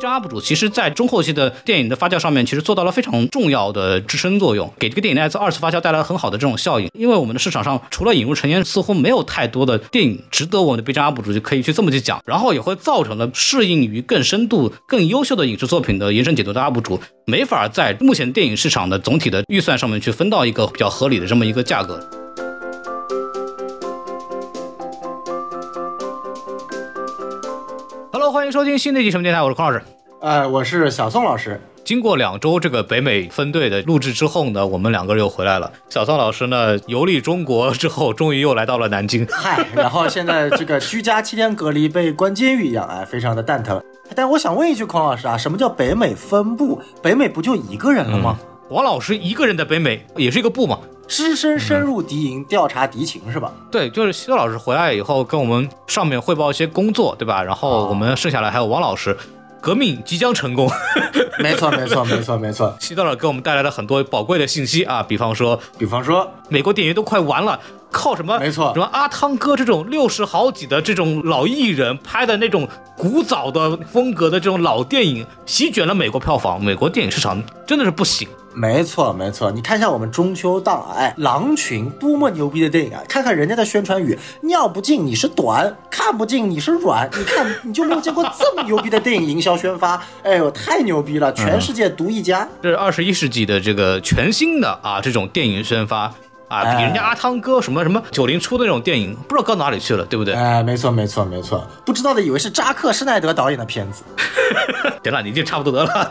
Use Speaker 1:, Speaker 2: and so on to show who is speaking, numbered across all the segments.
Speaker 1: 站 UP 主其实，在中后期的电影的发酵上面，其实做到了非常重要的支撑作用，给这个电影的二次发酵带来了很好的这种效应。因为我们的市场上除了引入成年，似乎没有太多的电影值得我们的 B 站 UP 主就可以去这么去讲，然后也会造成了适应于更深度、更优秀的影视作品的延伸解读的 UP 主，没法在目前电影市场的总体的预算上面去分到一个比较合理的这么一个价格。Hello，欢迎收听新的一期什么电台，我是孔老师。
Speaker 2: 呃，我是小宋老师。
Speaker 1: 经过两周这个北美分队的录制之后呢，我们两个人又回来了。小宋老师呢游历中国之后，终于又来到了南京。
Speaker 2: 嗨，然后现在这个居家七天隔离，被关监狱一样，哎，非常的蛋疼。但我想问一句，孔老师啊，什么叫北美分部？北美不就一个人了吗？
Speaker 1: 王老师一个人在北美也是一个部嘛，
Speaker 2: 只身深入敌营调查敌情是吧？
Speaker 1: 对，就是希特老师回来以后跟我们上面汇报一些工作，对吧？然后我们剩下来还有王老师，革命即将成功。
Speaker 2: 没错，没错，没错，没错。
Speaker 1: 西多尔给我们带来了很多宝贵的信息啊，比方说，
Speaker 2: 比方说，
Speaker 1: 美国电影都快完了，靠什么？
Speaker 2: 没错，
Speaker 1: 什么阿汤哥这种六十好几的这种老艺人拍的那种古早的风格的这种老电影，席卷了美国票房，美国电影市场真的是不行。
Speaker 2: 没错，没错，你看一下我们中秋档，哎，狼群多么牛逼的电影啊！看看人家的宣传语，尿不尽你是短，看不尽你是软。你看，你就没有见过这么牛逼的电影营销宣发？哎呦，太牛逼了，全世界独一家。
Speaker 1: 这是二十一世纪的这个全新的啊，这种电影宣发。啊，比人家阿汤哥什么什么九零初的那种电影，不知道搁哪里去了，对不对？
Speaker 2: 哎，没错没错没错，不知道的以为是扎克施耐德导演的片子。
Speaker 1: 行了，你就差不多得了。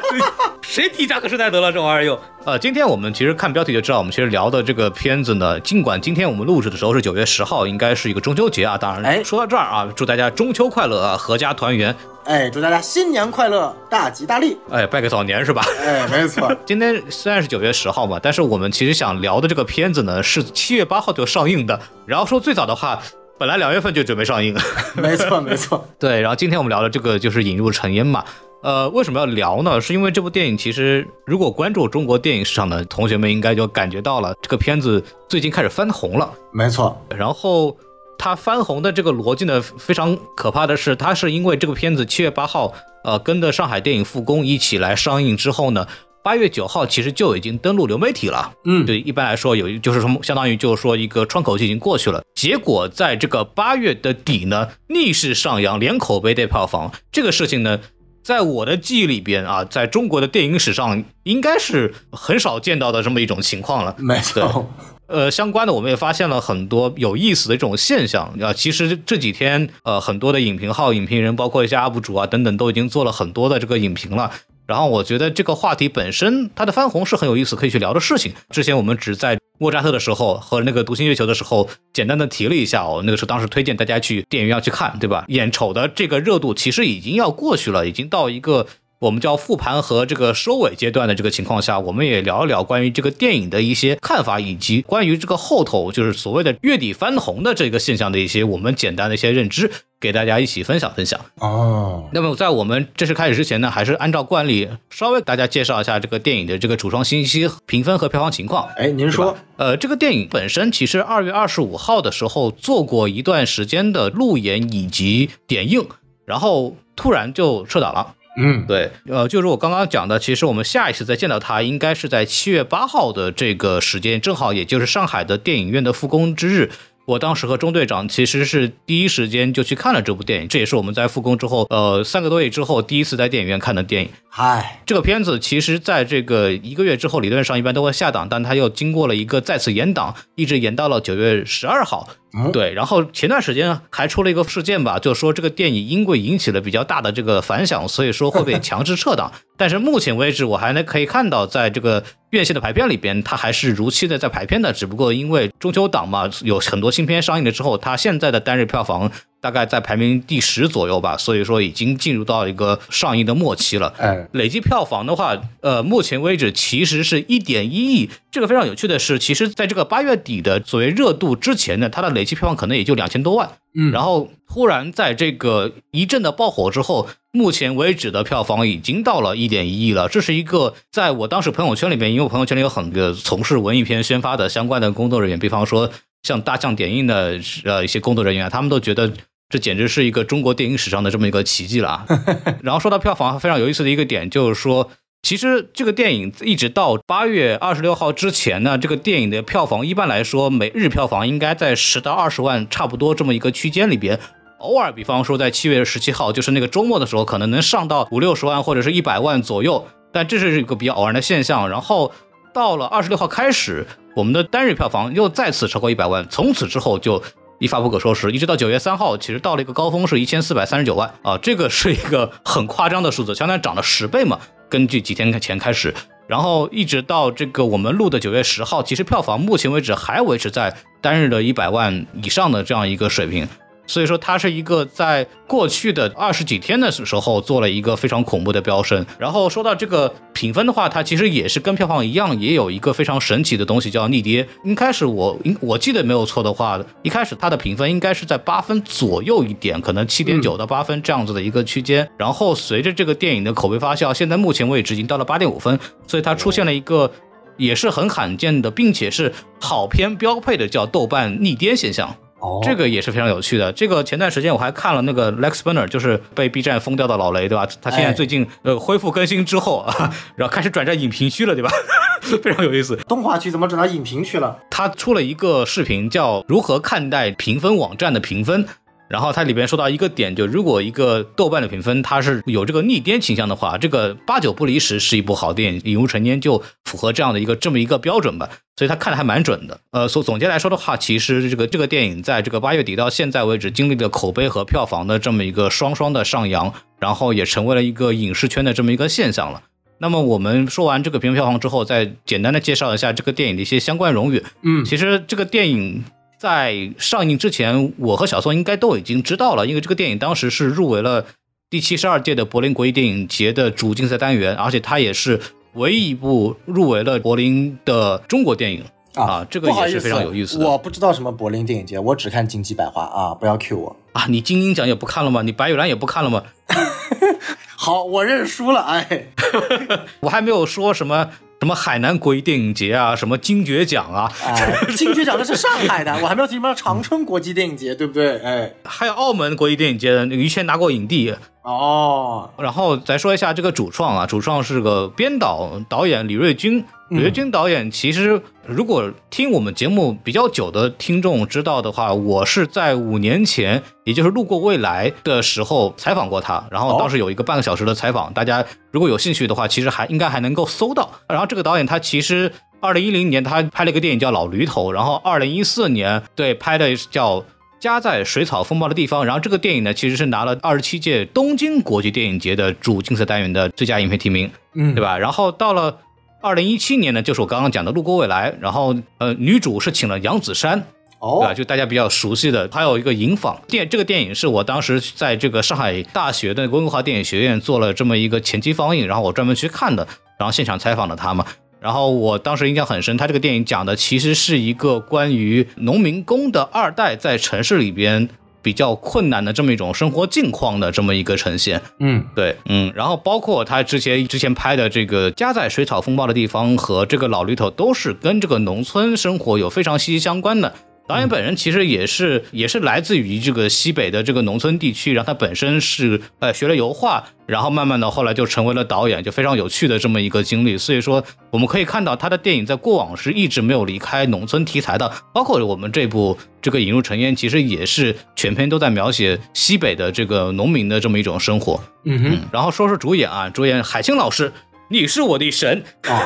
Speaker 1: 谁提扎克施耐德了？这玩意儿又……呃，今天我们其实看标题就知道，我们其实聊的这个片子呢，尽管今天我们录制的时候是九月十号，应该是一个中秋节啊。当然，
Speaker 2: 哎，
Speaker 1: 说到这儿啊，祝大家中秋快乐啊，阖家团圆。
Speaker 2: 哎，祝大家新年快乐，大吉大利！
Speaker 1: 哎，拜个早年是吧？
Speaker 2: 哎，没错。
Speaker 1: 今天虽然是九月十号嘛，但是我们其实想聊的这个片子呢，是七月八号就上映的。然后说最早的话，本来两月份就准备上映。
Speaker 2: 没错，没错。
Speaker 1: 对，然后今天我们聊的这个就是引入尘烟嘛。呃，为什么要聊呢？是因为这部电影其实如果关注中国电影市场的同学们应该就感觉到了，这个片子最近开始翻红了。
Speaker 2: 没错。
Speaker 1: 然后。它翻红的这个逻辑呢，非常可怕的是，它是因为这个片子七月八号，呃，跟着上海电影复工一起来上映之后呢，八月九号其实就已经登陆流媒体了。
Speaker 2: 嗯，
Speaker 1: 对，一般来说有就是说相当于就是说一个窗口期已经过去了。结果在这个八月的底呢，逆势上扬，连口碑带票房，这个事情呢，在我的记忆里边啊，在中国的电影史上应该是很少见到的这么一种情况了。
Speaker 2: 没错。
Speaker 1: 呃，相关的我们也发现了很多有意思的这种现象啊。其实这几天，呃，很多的影评号、影评人，包括一些 UP 主啊等等，都已经做了很多的这个影评了。然后我觉得这个话题本身它的翻红是很有意思，可以去聊的事情。之前我们只在莫扎特的时候和那个独行月球的时候简单的提了一下哦，那个时候当时推荐大家去电影院去看，对吧？眼瞅的这个热度其实已经要过去了，已经到一个。我们叫复盘和这个收尾阶段的这个情况下，我们也聊一聊关于这个电影的一些看法，以及关于这个后头就是所谓的月底翻红的这个现象的一些我们简单的一些认知，给大家一起分享分享。
Speaker 2: 哦，
Speaker 1: 那么在我们正式开始之前呢，还是按照惯例稍微大家介绍一下这个电影的这个主创信息、评分和票房情况。
Speaker 2: 哎，您说，
Speaker 1: 呃，这个电影本身其实二月二十五号的时候做过一段时间的路演以及点映，然后突然就撤档了。
Speaker 2: 嗯，
Speaker 1: 对，呃，就是我刚刚讲的，其实我们下一次再见到他，应该是在七月八号的这个时间，正好也就是上海的电影院的复工之日。我当时和中队长其实是第一时间就去看了这部电影，这也是我们在复工之后，呃，三个多月之后第一次在电影院看的电影。
Speaker 2: 嗨，
Speaker 1: 这个片子其实在这个一个月之后，理论上一般都会下档，但它又经过了一个再次延档，一直延到了九月十二号。对，然后前段时间还出了一个事件吧，就是说这个电影因为引起了比较大的这个反响，所以说会被强制撤档。但是目前为止，我还能可以看到，在这个院线的排片里边，它还是如期的在排片的。只不过因为中秋档嘛，有很多新片上映了之后，它现在的单日票房。大概在排名第十左右吧，所以说已经进入到一个上映的末期了。
Speaker 2: 哎，
Speaker 1: 累计票房的话，呃，目前为止其实是一点一亿。这个非常有趣的是，其实在这个八月底的所谓热度之前呢，它的累计票房可能也就两千多万。
Speaker 2: 嗯，
Speaker 1: 然后忽然在这个一阵的爆火之后，目前为止的票房已经到了一点一亿了。这是一个在我当时朋友圈里面，因为我朋友圈里有很多从事文艺片宣发的相关的工作人员，比方说像大象点映的呃一些工作人员，他们都觉得。这简直是一个中国电影史上的这么一个奇迹了啊！然后说到票房，非常有意思的一个点就是说，其实这个电影一直到八月二十六号之前呢，这个电影的票房一般来说每日票房应该在十到二十万差不多这么一个区间里边。偶尔，比方说在七月十七号，就是那个周末的时候，可能能上到五六十万或者是一百万左右，但这是一个比较偶然的现象。然后到了二十六号开始，我们的单日票房又再次超过一百万，从此之后就一发不可收拾，一直到九月三号，其实到了一个高峰是一千四百三十九万啊，这个是一个很夸张的数字，相当于涨了十倍嘛。根据几天前开始，然后一直到这个我们录的九月十号，其实票房目前为止还维持在单日的一百万以上的这样一个水平。所以说，它是一个在过去的二十几天的时候做了一个非常恐怖的飙升。然后说到这个评分的话，它其实也是跟票房一样，也有一个非常神奇的东西叫逆跌。一开始我我记得没有错的话，一开始它的评分应该是在八分左右一点，可能七点九到八分这样子的一个区间。然后随着这个电影的口碑发酵，现在目前为止已经到了八点五分，所以它出现了一个也是很罕见的，并且是好片标配的叫豆瓣逆跌现象。
Speaker 2: 哦，
Speaker 1: 这个也是非常有趣的。这个前段时间我还看了那个 Lex Burner，就是被 B 站封掉的老雷，对吧？他现在最近呃恢复更新之后啊，然后开始转战影评区了，对吧？非常有意思。
Speaker 2: 动画区怎么转到影评去了？
Speaker 1: 他出了一个视频，叫如何看待评分网站的评分。然后它里边说到一个点，就如果一个豆瓣的评分它是有这个逆颠倾向的话，这个八九不离十是一部好电影，影入成年就符合这样的一个这么一个标准吧。所以他看的还蛮准的。呃，所总结来说的话，其实这个这个电影在这个八月底到现在为止，经历了口碑和票房的这么一个双双的上扬，然后也成为了一个影视圈的这么一个现象了。那么我们说完这个评分票房之后，再简单的介绍一下这个电影的一些相关荣誉。
Speaker 2: 嗯，
Speaker 1: 其实这个电影。在上映之前，我和小宋应该都已经知道了，因为这个电影当时是入围了第七十二届的柏林国际电影节的主竞赛单元，而且它也是唯一一部入围了柏林的中国电影啊，这个也是非常有意思。
Speaker 2: 我不知道什么柏林电影节，我只看金鸡百花啊，不要 Q 我
Speaker 1: 啊！你金鹰奖也不看了吗？你白玉兰也不看了吗？
Speaker 2: 好，我认输了。哎，
Speaker 1: 我还没有说什么。什么海南国际电影节啊，什么金爵奖啊？
Speaker 2: 哎，金爵奖那是上海的，我还没有提什么长春国际电影节，对不对？哎，
Speaker 1: 还有澳门国际电影节的那个于谦拿过影帝。
Speaker 2: 哦，
Speaker 1: 然后再说一下这个主创啊，主创是个编导导演李瑞军。李瑞军导演其实，如果听我们节目比较久的听众知道的话，我是在五年前，也就是路过未来的时候采访过他，然后当时有一个半个小时的采访，大家如果有兴趣的话，其实还应该还能够搜到。然后这个导演他其实二零一零年他拍了一个电影叫《老驴头》，然后二零一四年对拍的叫。家在水草风暴的地方，然后这个电影呢，其实是拿了二十七届东京国际电影节的主竞赛单元的最佳影片提名，
Speaker 2: 嗯，
Speaker 1: 对吧？然后到了二零一七年呢，就是我刚刚讲的《路过未来》，然后呃，女主是请了杨子姗，
Speaker 2: 哦，
Speaker 1: 对吧？就大家比较熟悉的，还有一个《银坊》电，这个电影是我当时在这个上海大学的文化电影学院做了这么一个前期放映，然后我专门去看的，然后现场采访了他嘛。然后我当时印象很深，他这个电影讲的其实是一个关于农民工的二代在城市里边比较困难的这么一种生活境况的这么一个呈现。
Speaker 2: 嗯，
Speaker 1: 对，嗯，然后包括他之前之前拍的这个加载水草风暴的地方和这个老驴头，都是跟这个农村生活有非常息息相关的。导演本人其实也是也是来自于这个西北的这个农村地区，然后他本身是呃学了油画，然后慢慢的后来就成为了导演，就非常有趣的这么一个经历。所以说我们可以看到他的电影在过往是一直没有离开农村题材的，包括我们这部这个引入尘烟，其实也是全篇都在描写西北的这个农民的这么一种生活。
Speaker 2: 嗯哼，
Speaker 1: 然后说说主演啊，主演海清老师。你是我的神
Speaker 2: 啊！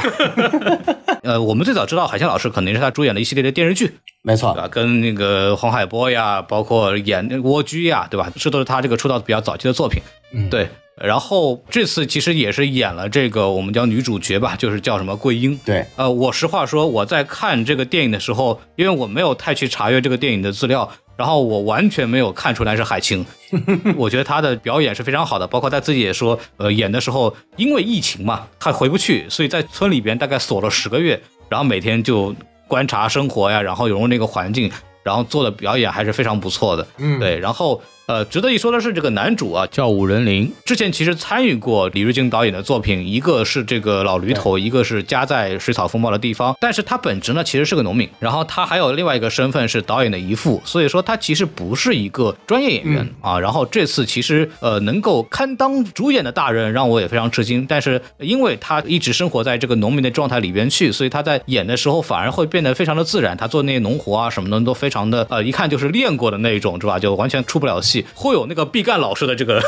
Speaker 1: 呃，我们最早知道海清老师肯定是他主演的一系列的电视剧，
Speaker 2: 没错，
Speaker 1: 对吧？跟那个黄海波呀，包括演《蜗居》呀，对吧？这都是他这个出道比较早期的作品。
Speaker 2: 嗯，
Speaker 1: 对。然后这次其实也是演了这个我们叫女主角吧，就是叫什么桂英。
Speaker 2: 对。
Speaker 1: 呃，我实话说，我在看这个电影的时候，因为我没有太去查阅这个电影的资料。然后我完全没有看出来是海清，我觉得他的表演是非常好的，包括他自己也说，呃，演的时候因为疫情嘛，他回不去，所以在村里边大概锁了十个月，然后每天就观察生活呀，然后融入那个环境，然后做的表演还是非常不错的，
Speaker 2: 嗯，
Speaker 1: 对，然后呃，值得一说的是，这个男主啊叫武仁林，之前其实参与过李瑞金导演的作品，一个是这个老驴头，一个是家在水草丰茂的地方。但是他本职呢其实是个农民，然后他还有另外一个身份是导演的姨父，所以说他其实不是一个专业演员啊。然后这次其实呃能够堪当主演的大人让我也非常吃惊，但是因为他一直生活在这个农民的状态里边去，所以他在演的时候反而会变得非常的自然。他做那些农活啊什么的都非常的呃一看就是练过的那一种，是吧？就完全出不了戏。会有那个毕赣老师的这个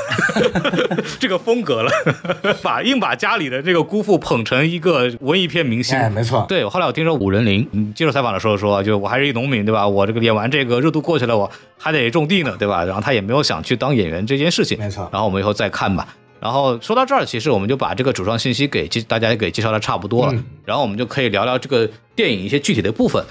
Speaker 1: 这个风格了，把硬把家里的这个姑父捧成一个文艺片明星。
Speaker 2: 哎，没错。
Speaker 1: 对，后来我听说武仁林接受采访的时候说，就我还是一农民，对吧？我这个演完这个热度过去了，我还得种地呢，对吧？然后他也没有想去当演员这件事情。
Speaker 2: 没错。
Speaker 1: 然后我们以后再看吧。然后说到这儿，其实我们就把这个主创信息给大家给介绍的差不多了，然后我们就可以聊聊这个电影一些具体的部分。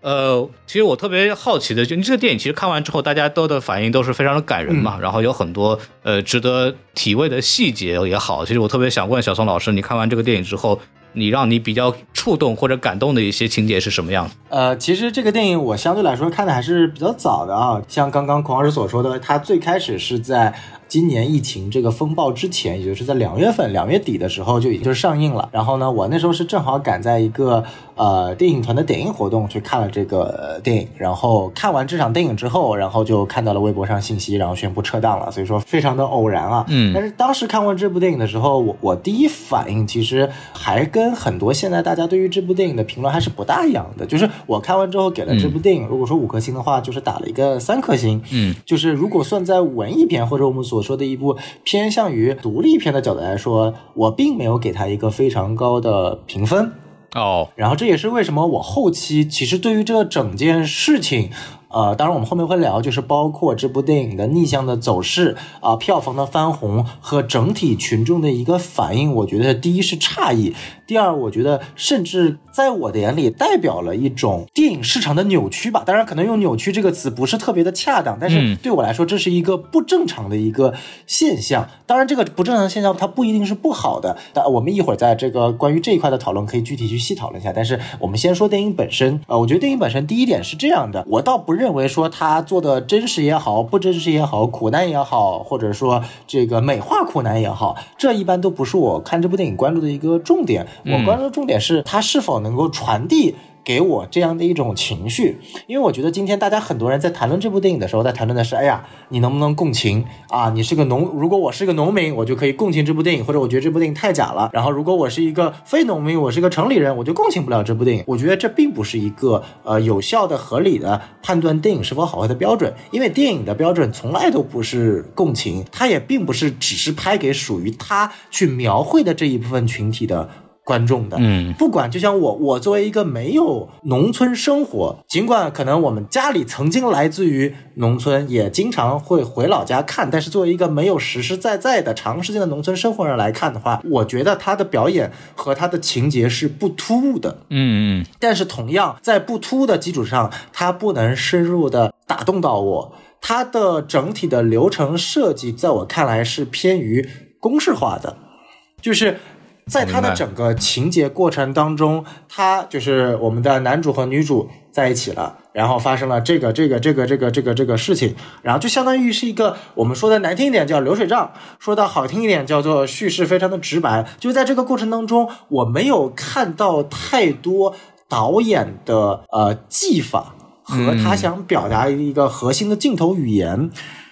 Speaker 1: 呃，其实我特别好奇的，就你这个电影其实看完之后，大家都的反应都是非常的感人嘛，然后有很多呃值得体味的细节也好。其实我特别想问小宋老师，你看完这个电影之后，你让你比较触动或者感动的一些情节是什么样的？
Speaker 2: 呃，其实这个电影我相对来说看的还是比较早的啊，像刚刚孔老师所说的，他最开始是在。今年疫情这个风暴之前，也就是在两月份、两月底的时候就已经就上映了。然后呢，我那时候是正好赶在一个呃电影团的点映活动去看了这个电影。然后看完这场电影之后，然后就看到了微博上信息，然后宣布撤档了。所以说非常的偶然啊。
Speaker 1: 嗯。
Speaker 2: 但是当时看完这部电影的时候，我我第一反应其实还跟很多现在大家对于这部电影的评论还是不大一样的。就是我看完之后给了这部电影，如果说五颗星的话，就是打了一个三颗星。
Speaker 1: 嗯。
Speaker 2: 就是如果算在文艺片或者我们所。我说的一部偏向于独立片的角度来说，我并没有给他一个非常高的评分
Speaker 1: 哦。
Speaker 2: 然后这也是为什么我后期其实对于这整件事情。呃，当然我们后面会聊，就是包括这部电影的逆向的走势啊，票房的翻红和整体群众的一个反应，我觉得第一是诧异，第二我觉得甚至在我的眼里代表了一种电影市场的扭曲吧。当然可能用扭曲这个词不是特别的恰当，但是对我来说这是一个不正常的一个现象。当然这个不正常的现象它不一定是不好的，但我们一会儿在这个关于这一块的讨论可以具体去细讨论一下。但是我们先说电影本身，呃，我觉得电影本身第一点是这样的，我倒不。认为说它做的真实也好，不真实也好，苦难也好，或者说这个美化苦难也好，这一般都不是我看这部电影关注的一个重点。我关注的重点是它是否能能够传递。给我这样的一种情绪，因为我觉得今天大家很多人在谈论这部电影的时候，在谈论的是，哎呀，你能不能共情啊？你是个农，如果我是个农民，我就可以共情这部电影，或者我觉得这部电影太假了。然后，如果我是一个非农民，我是个城里人，我就共情不了这部电影。我觉得这并不是一个呃有效的、合理的判断电影是否好坏的标准，因为电影的标准从来都不是共情，它也并不是只是拍给属于他去描绘的这一部分群体的。观众的，
Speaker 1: 嗯，
Speaker 2: 不管就像我，我作为一个没有农村生活，尽管可能我们家里曾经来自于农村，也经常会回老家看，但是作为一个没有实实在在的长时间的农村生活人来看的话，我觉得他的表演和他的情节是不突兀的，
Speaker 1: 嗯嗯，
Speaker 2: 但是同样在不突兀的基础上，他不能深入的打动到我，他的整体的流程设计在我看来是偏于公式化的，就是。在他的整个情节过程当中，他就是我们的男主和女主在一起了，然后发生了这个这个这个这个这个这个事情，然后就相当于是一个我们说的难听一点叫流水账，说的好听一点叫做叙事非常的直白。就在这个过程当中，我没有看到太多导演的呃技法和他想表达一个核心的镜头语言。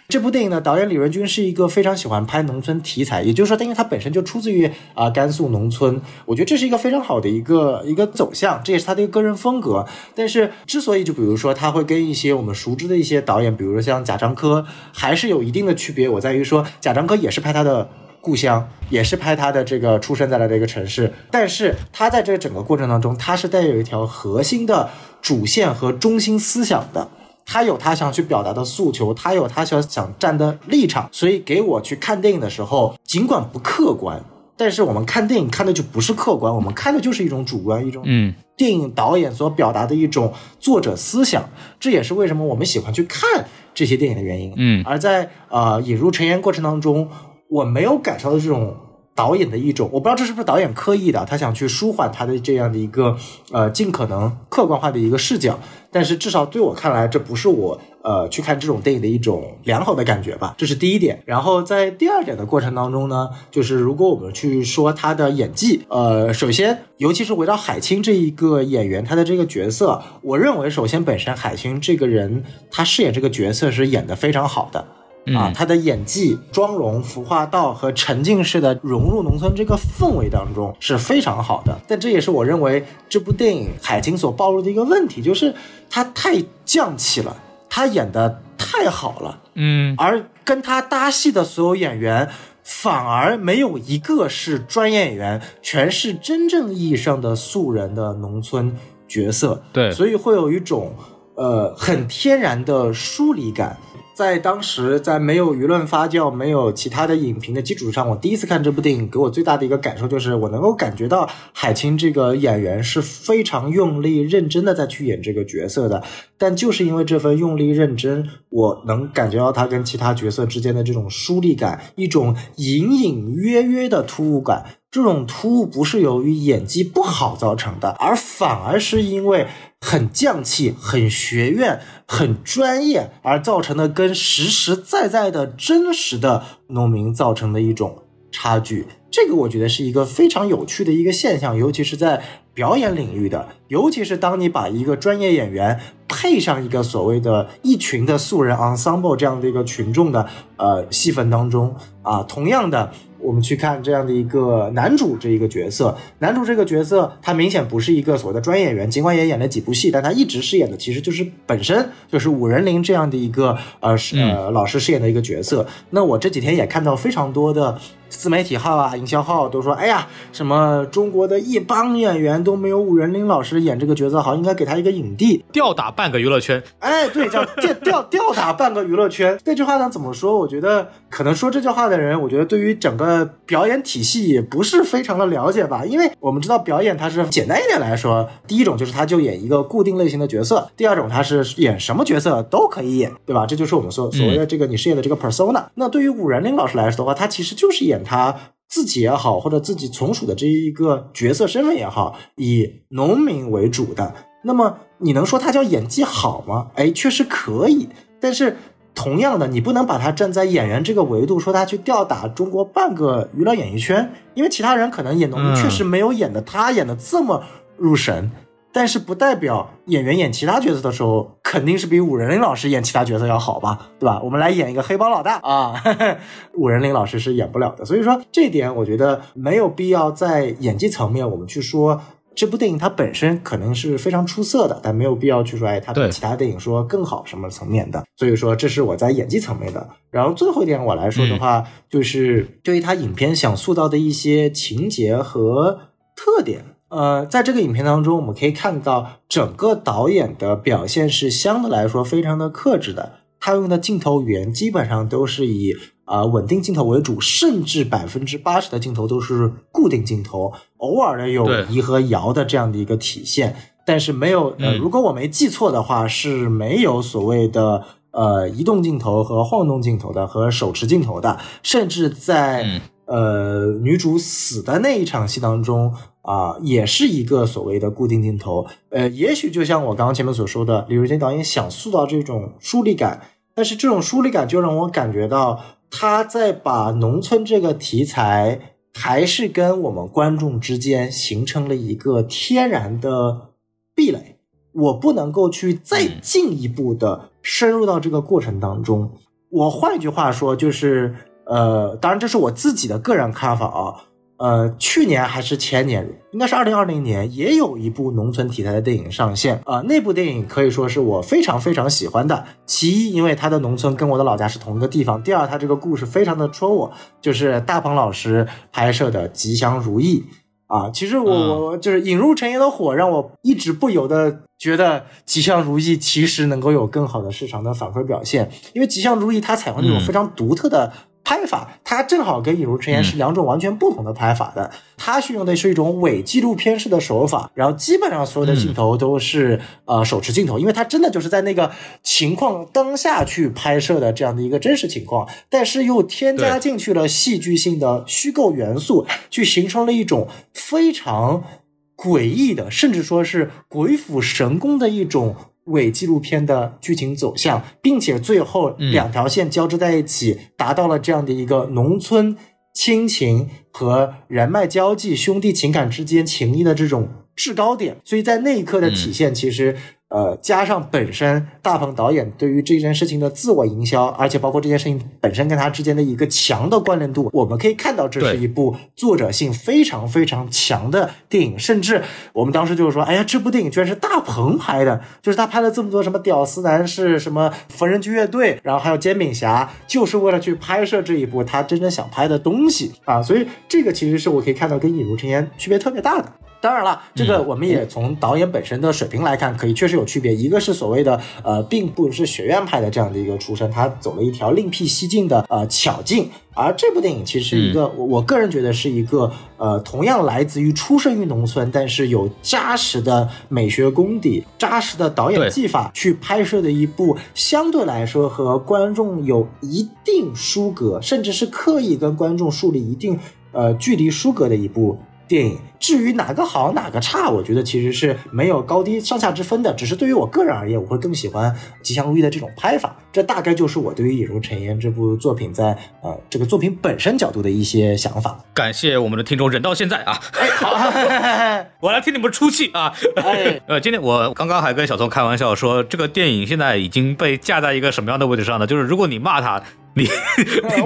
Speaker 2: 这部电影呢，导演李仁君是一个非常喜欢拍农村题材，也就是说，因为他本身就出自于啊甘肃农村，我觉得这是一个非常好的一个一个走向，这也是他的一个个人风格。但是，之所以就比如说他会跟一些我们熟知的一些导演，比如说像贾樟柯，还是有一定的区别。我在于说，贾樟柯也是拍他的故乡，也是拍他的这个出生在了这个城市，但是他在这整个过程当中，他是带有一条核心的主线和中心思想的。他有他想去表达的诉求，他有他想想站的立场，所以给我去看电影的时候，尽管不客观，但是我们看电影看的就不是客观，我们看的就是一种主观，一种
Speaker 1: 嗯，
Speaker 2: 电影导演所表达的一种作者思想，这也是为什么我们喜欢去看这些电影的原因。
Speaker 1: 嗯，
Speaker 2: 而在呃引入陈岩过程当中，我没有感受到这种导演的一种，我不知道这是不是导演刻意的，他想去舒缓他的这样的一个呃尽可能客观化的一个视角，但是至少对我看来，这不是我呃去看这种电影的一种良好的感觉吧，这是第一点。然后在第二点的过程当中呢，就是如果我们去说他的演技，呃，首先尤其是围绕海清这一个演员，他的这个角色，我认为首先本身海清这个人，他饰演这个角色是演的非常好的。啊，他的演技、妆容、服化道和沉浸式的融入农村这个氛围当中是非常好的。但这也是我认为这部电影海清所暴露的一个问题，就是他太降气了，他演的太好了，
Speaker 1: 嗯，
Speaker 2: 而跟他搭戏的所有演员反而没有一个是专业演员，全是真正意义上的素人的农村角色，
Speaker 1: 对，
Speaker 2: 所以会有一种呃很天然的疏离感。在当时，在没有舆论发酵、没有其他的影评的基础上，我第一次看这部电影，给我最大的一个感受就是，我能够感觉到海清这个演员是非常用力、认真的在去演这个角色的。但就是因为这份用力认真，我能感觉到他跟其他角色之间的这种疏离感，一种隐隐约约的突兀感。这种突兀不是由于演技不好造成的，而反而是因为很匠气、很学院、很专业而造成的，跟实实在在的真实的农民造成的一种差距。这个我觉得是一个非常有趣的一个现象，尤其是在表演领域的，尤其是当你把一个专业演员配上一个所谓的一群的素人 ensemble 这样的一个群众的呃戏份当中啊，同样的。我们去看这样的一个男主这一个角色，男主这个角色他明显不是一个所谓的专业演员，尽管也演了几部戏，但他一直饰演的其实就是本身就是五人林这样的一个呃呃老师饰演的一个角色。那我这几天也看到非常多的。自媒体号啊，营销号都说，哎呀，什么中国的一帮演员都没有武仁林老师演这个角色好，应该给他一个影帝，
Speaker 1: 吊打半个娱乐圈。
Speaker 2: 哎，对，叫吊吊吊打半个娱乐圈。这句话呢，怎么说？我觉得可能说这句话的人，我觉得对于整个表演体系也不是非常的了解吧。因为我们知道表演它是简单一点来说，第一种就是他就演一个固定类型的角色，第二种他是演什么角色都可以演，对吧？这就是我们所所谓的这个你饰演的这个 persona。那对于武仁林老师来说的话，他其实就是演。他自己也好，或者自己从属的这一个角色身份也好，以农民为主的，那么你能说他叫演技好吗？哎，确实可以。但是同样的，你不能把他站在演员这个维度说他去吊打中国半个娱乐演艺圈，因为其他人可能演农民确实没有演的他演的这么入神。但是不代表演员演其他角色的时候，肯定是比武仁林老师演其他角色要好吧，对吧？我们来演一个黑帮老大啊，武仁林老师是演不了的。所以说这点，我觉得没有必要在演技层面我们去说这部电影它本身可能是非常出色的，但没有必要去说哎它比其他电影说更好什么层面的。所以说这是我在演技层面的。然后最后一点我来说的话，就是对于他影片想塑造的一些情节和特点。呃，在这个影片当中，我们可以看到整个导演的表现是相对来说非常的克制的。他用的镜头语言基本上都是以啊稳定镜头为主，甚至百分之八十的镜头都是固定镜头，偶尔的有移和摇的这样的一个体现。但是没有，呃，如果我没记错的话，是没有所谓的呃移动镜头和晃动镜头的和手持镜头的，甚至在呃女主死的那一场戏当中。啊，也是一个所谓的固定镜头，呃，也许就像我刚刚前面所说的，李瑞金导演想塑造这种疏离感，但是这种疏离感就让我感觉到他在把农村这个题材，还是跟我们观众之间形成了一个天然的壁垒，我不能够去再进一步的深入到这个过程当中。我换一句话说，就是，呃，当然这是我自己的个人看法啊。呃，去年还是前年，应该是二零二零年，也有一部农村题材的电影上线。啊，那部电影可以说是我非常非常喜欢的。其一，因为它的农村跟我的老家是同一个地方；第二，它这个故事非常的戳我，就是大鹏老师拍摄的《吉祥如意》啊。其实我我就是引入陈爷的火，让我一直不由得觉得《吉祥如意》其实能够有更好的市场的反馈表现，因为《吉祥如意》它采用那种非常独特的。拍法，它正好跟《引入尘烟》是两种完全不同的拍法的。它是用的是一种伪纪录片式的手法，然后基本上所有的镜头都是呃手持镜头，因为它真的就是在那个情况当下去拍摄的这样的一个真实情况，但是又添加进去了戏剧性的虚构元素，去形成了一种非常诡异的，甚至说是鬼斧神工的一种。伪纪录片的剧情走向，并且最后两条线交织在一起，达到了这样的一个农村亲情和人脉交际、兄弟情感之间情谊的这种制高点。所以在那一刻的体现，其实。呃，加上本身大鹏导演对于这件事情的自我营销，而且包括这件事情本身跟他之间的一个强的关联度，我们可以看到这是一部作者性非常非常强的电影。甚至我们当时就是说，哎呀，这部电影居然是大鹏拍的，就是他拍了这么多什么屌丝男士、什么缝纫机乐队，然后还有煎饼侠，就是为了去拍摄这一部他真正想拍的东西啊。所以这个其实是我可以看到跟《引入尘烟》区别特别大的。当然了，这个我们也从导演本身的水平来看，可以确实有区别。一个是所谓的呃，并不是学院派的这样的一个出身，他走了一条另辟蹊径的呃巧径。而这部电影其实是一个，我我个人觉得是一个呃，同样来自于出生于农村，但是有扎实的美学功底、扎实的导演技法去拍摄的一部，相对来说和观众有一定疏隔，甚至是刻意跟观众树立一定呃距离疏隔的一部。电影至于哪个好哪个差，我觉得其实是没有高低上下之分的。只是对于我个人而言，我会更喜欢《吉祥如意》的这种拍法。这大概就是我对于《引入尘烟》这部作品在呃这个作品本身角度的一些想法。
Speaker 1: 感谢我们的听众忍到现在啊！
Speaker 2: 哎，好，
Speaker 1: 我来替你们出气啊！呃，今天我刚刚还跟小宋开玩笑说，这个电影现在已经被架在一个什么样的位置上呢？就是如果你骂他。你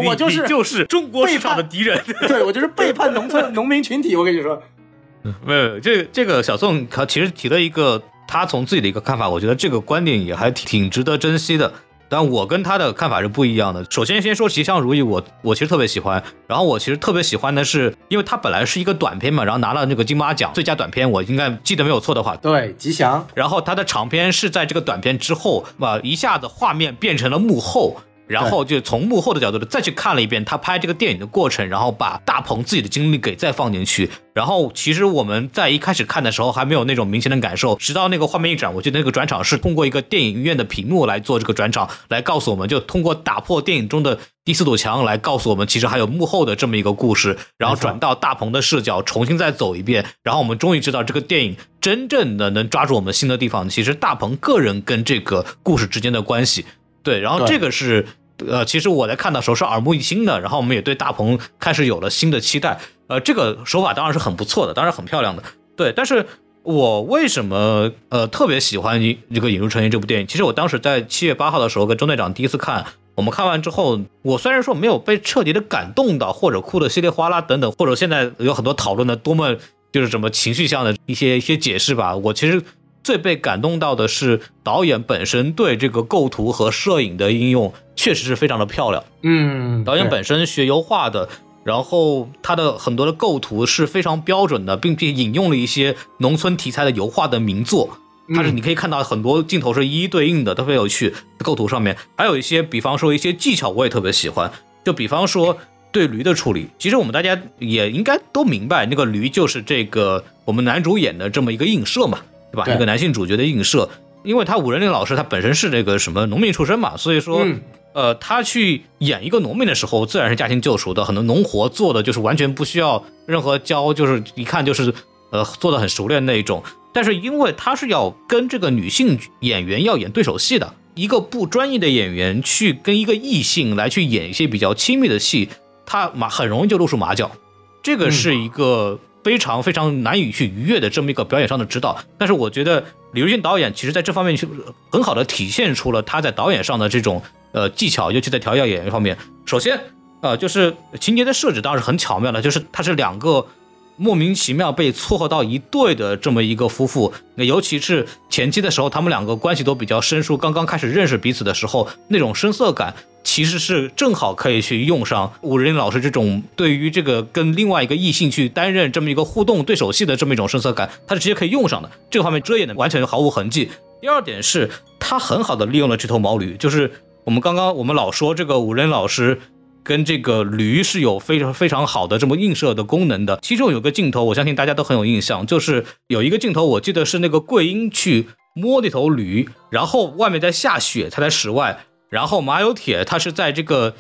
Speaker 2: 我就是
Speaker 1: 就是中国市场的敌人，
Speaker 2: 对我就是背叛农村 农民群体。我跟你说，
Speaker 1: 没有这这个小宋他其实提了一个他从自己的一个看法，我觉得这个观点也还挺值得珍惜的。但我跟他的看法是不一样的。首先先说《吉祥如意》，我我其实特别喜欢。然后我其实特别喜欢的是，因为它本来是一个短片嘛，然后拿了那个金马奖最佳短片，我应该记得没有错的话，
Speaker 2: 对，吉祥。
Speaker 1: 然后它的长片是在这个短片之后，啊，一下子画面变成了幕后。然后就从幕后的角度再去看了一遍他拍这个电影的过程，然后把大鹏自己的经历给再放进去。然后其实我们在一开始看的时候还没有那种明显的感受，直到那个画面一转，我记得那个转场是通过一个电影院的屏幕来做这个转场，来告诉我们就通过打破电影中的第四堵墙来告诉我们，其实还有幕后的这么一个故事。然后转到大鹏的视角，重新再走一遍，然后我们终于知道这个电影真正的能抓住我们心的地方，其实大鹏个人跟这个故事之间的关系。对，然后这个是。呃，其实我在看的时候是耳目一新的，然后我们也对大鹏开始有了新的期待。呃，这个手法当然是很不错的，当然很漂亮的。对，但是我为什么呃特别喜欢这个《引入尘烟》这部电影？其实我当时在七月八号的时候跟钟队长第一次看，我们看完之后，我虽然说没有被彻底的感动到，或者哭的稀里哗啦等等，或者现在有很多讨论的多么就是什么情绪上的一些一些解释吧，我其实。最被感动到的是导演本身对这个构图和摄影的应用，确实是非常的漂亮。
Speaker 2: 嗯，
Speaker 1: 导演本身学油画的，然后他的很多的构图是非常标准的，并且引用了一些农村题材的油画的名作。它是你可以看到很多镜头是一一对应的，特别有趣。构图上面还有一些，比方说一些技巧，我也特别喜欢。就比方说对驴的处理，其实我们大家也应该都明白，那个驴就是这个我们男主演的这么一个映射嘛。对吧？一个男性主角的映射，因为他五仁林老师他本身是这个什么农民出身嘛，所以说，呃，他去演一个农民的时候，自然是驾轻就熟的，很多农活做的就是完全不需要任何教，就是一看就是呃做的很熟练那一种。但是因为他是要跟这个女性演员要演对手戏的，一个不专业的演员去跟一个异性来去演一些比较亲密的戏，他马很容易就露出马脚，这个是一个。非常非常难以去逾越的这么一个表演上的指导，但是我觉得李如君导演其实在这方面去很好的体现出了他在导演上的这种呃技巧，尤其在调教演员方面。首先，呃，就是情节的设置当然是很巧妙的，就是他是两个莫名其妙被撮合到一对的这么一个夫妇，那尤其是前期的时候，他们两个关系都比较生疏，刚刚开始认识彼此的时候，那种生涩感。其实是正好可以去用上武仁老师这种对于这个跟另外一个异性去担任这么一个互动对手戏的这么一种生涩感，他是直接可以用上的。这个方面遮掩的完全毫无痕迹。第二点是他很好的利用了这头毛驴，就是我们刚刚我们老说这个武仁老师跟这个驴是有非常非常好的这么映射的功能的。其中有个镜头，我相信大家都很有印象，就是有一个镜头，我记得是那个桂英去摸那头驴，然后外面在下雪，他在室外，然后马有铁他是在这个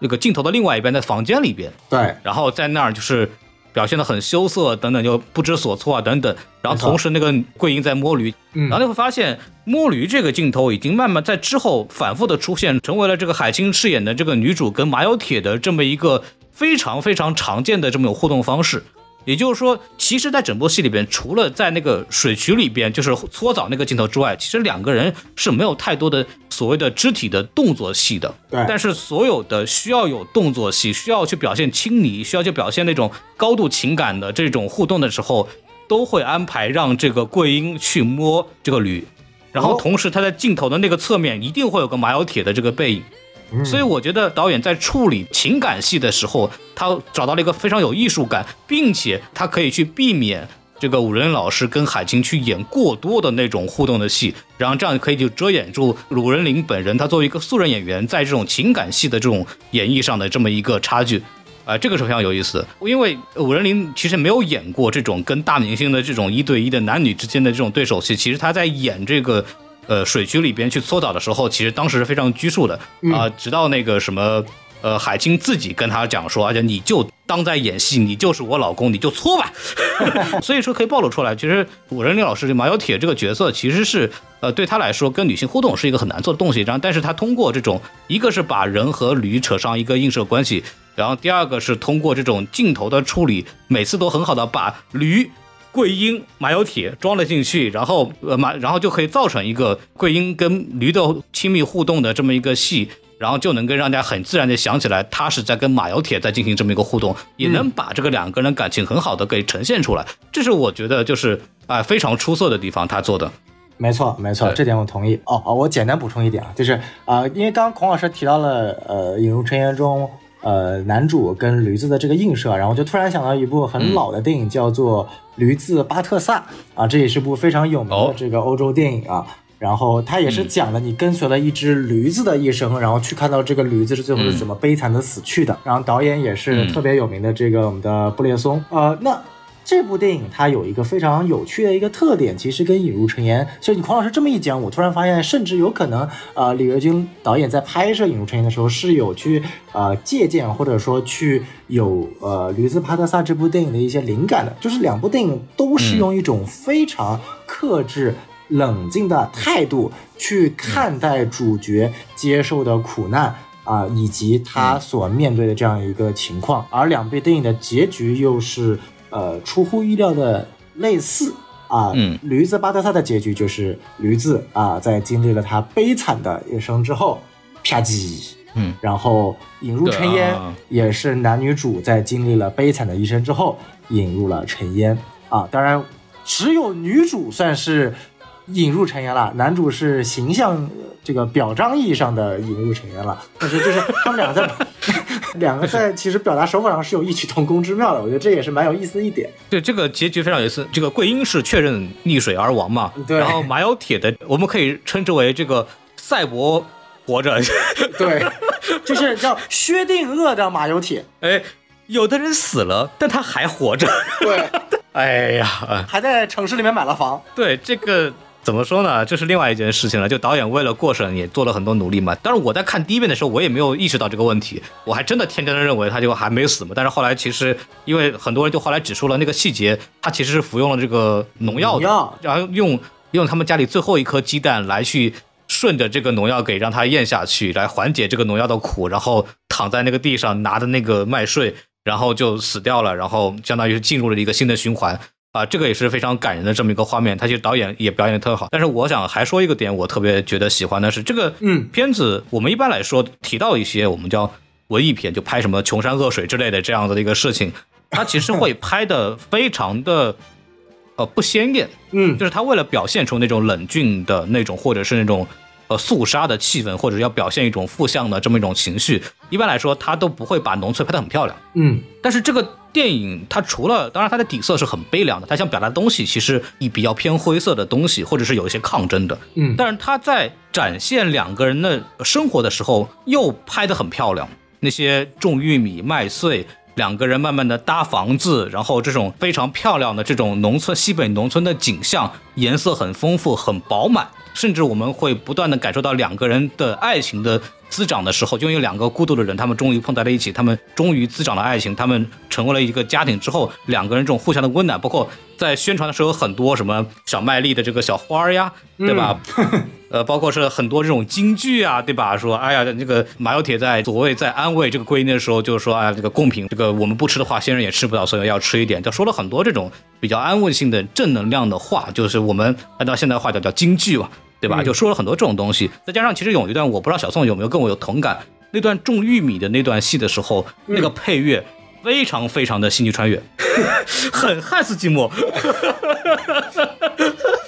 Speaker 1: 那个镜头的另外一边，在房间里边，
Speaker 2: 对，
Speaker 1: 然后在那儿就是表现的很羞涩等等，就不知所措啊等等。然后同时那个桂英在摸驴，
Speaker 2: 嗯。
Speaker 1: 然后你会发现摸驴这个镜头已经慢慢在之后反复的出现，成为了这个海清饰演的这个女主跟马有铁的这么一个非常非常常见的这么种互动方式。也就是说，其实，在整部戏里边，除了在那个水渠里边，就是搓澡那个镜头之外，其实两个人是没有太多的所谓的肢体的动作戏的。
Speaker 2: 对
Speaker 1: 但是所有的需要有动作戏，需要去表现亲昵，需要去表现那种高度情感的这种互动的时候，都会安排让这个桂英去摸这个驴，然后
Speaker 2: 哦
Speaker 1: 同时他在镜头的那个侧面一定会有个马有铁的这个背影。所以我觉得导演在处理情感戏的时候，他找到了一个非常有艺术感，并且他可以去避免这个武仁林老师跟海清去演过多的那种互动的戏，然后这样可以就遮掩住鲁仁林本人他作为一个素人演员在这种情感戏的这种演绎上的这么一个差距。啊、这个是非常有意思的，因为武仁林其实没有演过这种跟大明星的这种一对一的男女之间的这种对手戏，其实他在演这个呃水渠里边去搓澡的时候，其实当时是非常拘束的啊、直到那个什么呃海清自己跟他讲说，而且你就当在演戏，你就是我老公，你就搓吧。所以说可以暴露出来，其实武仁林老师这马有铁这个角色其实是呃对他来说跟女性互动是一个很难做的东西，然后但是他通过这种一个是把人和驴扯上一个映射关系，然后第二个是通过这种镜头的处理，每次都很好的把驴。桂英、马有铁装了进去，然后呃马，然后就可以造成一个桂英跟驴的亲密互动的这么一个戏，然后就能够让大家很自然的想起来，他是在跟马有铁在进行这么一个互动，也能把这个两个人感情很好的给呈现出来，这是我觉得就是啊、非常出色的地方，他做的。
Speaker 2: 没错，没错，这点我同意。哦哦，我简单补充一点啊，就是啊、呃因为刚刚孔老师提到了呃《引入尘烟》中呃男主跟驴子的这个映射，然后就突然想到一部很老的电影，叫做《驴子巴特萨》啊，这也是部非常有名的
Speaker 1: 哦
Speaker 2: 这个欧洲电影啊。然后它也是讲了你跟随了一只驴子的一生，然后去看到这个驴子是最后是怎么悲惨的死去的。然后导演也是特别有名的这个我们的布列松。呃，那这部电影它有一个非常有趣的一个特点，其实跟《引入尘烟》，其实你孔老师这么一讲，我突然发现，甚至有可能，呃，李维军导演在拍摄《引入尘烟》的时候是有去呃借鉴或者说去有呃《驴子帕特萨》这部电影的一些灵感的，就是两部电影都是用一种非常克制。冷静的态度去看待主角接受的苦难啊、以及他所面对的这样一个情况，而两部电影的结局又是呃出乎意料的类似啊。
Speaker 1: 嗯
Speaker 2: 驴子巴德萨的结局就是驴子啊，在经历了他悲惨的一生之后，啪叽，
Speaker 1: 嗯，
Speaker 2: 然后引入尘烟
Speaker 1: 啊，
Speaker 2: 也是男女主在经历了悲惨的一生之后引入了尘烟啊。当然，只有女主算是引入尘烟了，男主是形象呃这个表彰意义上的引入成员了。但是就是他们两个在 两个在其实表达手法上是有异曲同工之妙的，我觉得这也是蛮有意思的一点。
Speaker 1: 对这个结局非常有意思。这个桂英是确认溺水而亡嘛？
Speaker 2: 对
Speaker 1: 然后马有铁的，我们可以称之为这个赛博活着。
Speaker 2: 对，就是叫薛定谔的马有铁，
Speaker 1: 哎，有的人死了，但他还活着。
Speaker 2: 对，
Speaker 1: 哎呀，哎
Speaker 2: 还在城市里面买了房。
Speaker 1: 对这个怎么说呢？这是另外一件事情了。就导演为了过审也做了很多努力嘛。但是我在看第一遍的时候，我也没有意识到这个问题，我还真的天真的认为他就还没死嘛。但是后来其实因为很多人就后来指出了那个细节，他其实是服用了这个农药的，
Speaker 2: 药
Speaker 1: 然后用用他们家里最后一颗鸡蛋来去。顺着这个农药给让他咽下去，来缓解这个农药的苦，然后躺在那个地上拿着那个麦穗，然后就死掉了，然后相当于是进入了一个新的循环。啊，这个也是非常感人的这么一个画面，他其实导演也表演的特别好。但是我想还说一个点，我特别觉得喜欢的是这个
Speaker 2: 嗯
Speaker 1: 片子，我们一般来说提到一些我们叫文艺片，就拍什么穷山恶水之类的这样子的一个事情，它其实会 拍的非常的呃不鲜艳，
Speaker 2: 嗯
Speaker 1: 就是他为了表现出那种冷峻的那种，或者是那种呃肃杀的气氛，或者要表现一种负向的这么一种情绪，一般来说他都不会把农村拍得很漂亮。
Speaker 2: 嗯
Speaker 1: 但是这个电影它除了，当然它的底色是很悲凉的，它想表达的东西其实以比较偏灰色的东西，或者是有一些抗争的。
Speaker 2: 嗯
Speaker 1: 但是他在展现两个人的生活的时候，又拍得很漂亮。那些种玉米、麦穗。两个人慢慢的搭房子，然后这种非常漂亮的这种农村西北农村的景象，颜色很丰富，很饱满，甚至我们会不断的感受到两个人的爱情的滋长的时候，就有两个孤独的人，他们终于碰在了一起，他们终于滋长了爱情，他们成为了一个家庭之后，两个人这种互相的温暖，包括在宣传的时候有很多什么小麦粒的这个小花儿呀，对吧？呃，包括是很多这种京剧啊，对吧？说，哎呀，这个马有铁在所谓在安慰这个闺女的时候，就是说，哎呀，这个贡品，这个我们不吃的话，先人也吃不到，所以要吃一点。就说了很多这种比较安慰性的正能量的话，就是我们按照现在话叫叫京剧嘛，对吧？就说了很多这种东西。再加上其实有一段，我不知道小宋有没有跟我有同感，那段种玉米的那段戏的时候，那个配乐非常非常的星际穿越，很汉斯季默。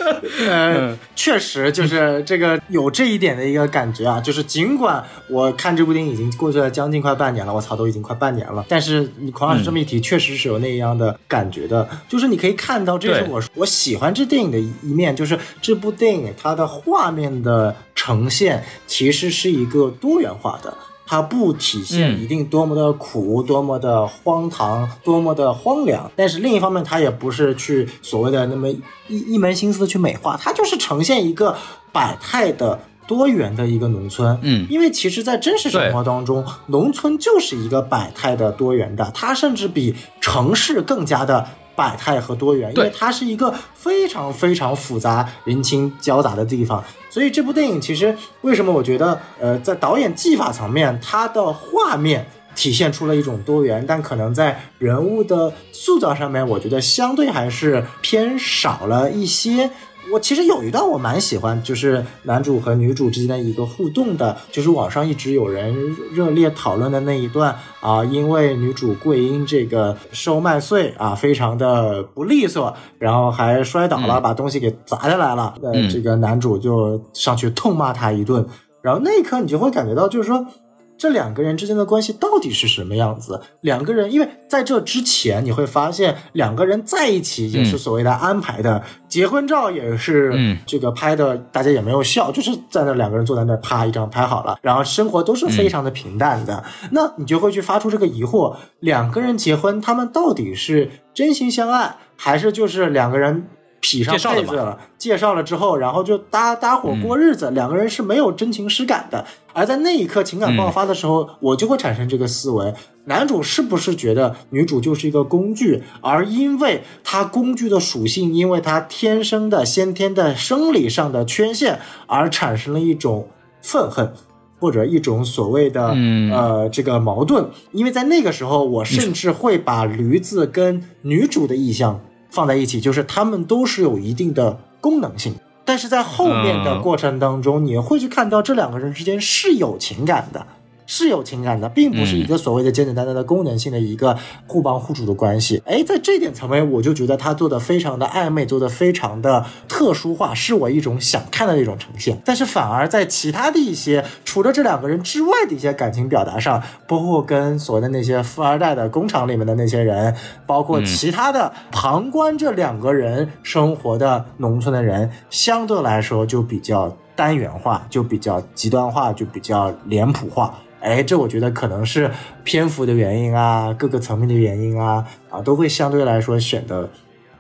Speaker 2: 呃，确实就是这个有这一点的一个感觉啊，就是尽管我看这部电影已经过去了将近快半年了，我操，都已经快半年了，但是你孔老师这么一提，确实是有那样的感觉的，就是你可以看到，这是我我喜欢这电影的一面，就是这部电影它的画面的呈现其实是一个多元化的。它不体现一定多么的苦，多么的荒唐，多么的荒凉。但是另一方面，它也不是去所谓的那么一一门心思的去美化，它就是呈现一个百态的多元的一个农村。
Speaker 1: 嗯，
Speaker 2: 因为其实，在真实生活当中，农村就是一个百态的多元的，它甚至比城市更加的。百态和多元，因为它是一个非常非常复杂、人情交杂的地方，所以这部电影其实为什么我觉得，呃，在导演技法层面，它的画面体现出了一种多元，但可能在人物的塑造上面，我觉得相对还是偏少了一些。我其实有一段我蛮喜欢，就是男主和女主之间的一个互动的，就是网上一直有人热烈讨论的那一段啊，因为女主桂英这个收麦穗啊，非常的不利索，然后还摔倒了，把东西给砸下来了，呃，这个男主就上去痛骂她一顿，然后那一刻你就会感觉到，就是说。这两个人之间的关系到底是什么样子？两个人，因为在这之前，你会发现两个人在一起也是所谓的安排的，结婚照也是这个拍的，大家也没有笑，就是在那两个人坐在那，啪一张拍好了，然后生活都是非常的平淡的。那你就会去发出这个疑惑：两个人结婚，他们到底是真心相爱，还是就是两个人？匹上配子了，介绍了之后，然后就搭搭伙过日子，两个人是没有真情实感的。而在那一刻情感爆发的时候，我就会产生这个思维：男主是不是觉得女主就是一个工具？而因为他工具的属性，因为他天生的先天的生理上的缺陷，而产生了一种愤恨，或者一种所谓的呃这个矛盾。因为在那个时候，我甚至会把驴子跟女主的意向。放在一起，就是他们都是有一定的功能性，但是在后面的过程当中，你会去看到这两个人之间是有情感的。是有情感的，并不是一个所谓的简简单单的功能性的一个互帮互助的关系。哎，在这点层面，我就觉得他做的非常的暧昧，做的非常的特殊化，是我一种想看的一种呈现。但是反而在其他的一些除了这两个人之外的一些感情表达上，包括跟所谓的那些富二代的工厂里面的那些人，包括其他的旁观这两个人生活的农村的人，相对来说就比较单元化，就比较极端化，就比较脸谱化。哎，这我觉得可能是篇幅的原因啊，各个层面的原因啊，啊，都会相对来说选的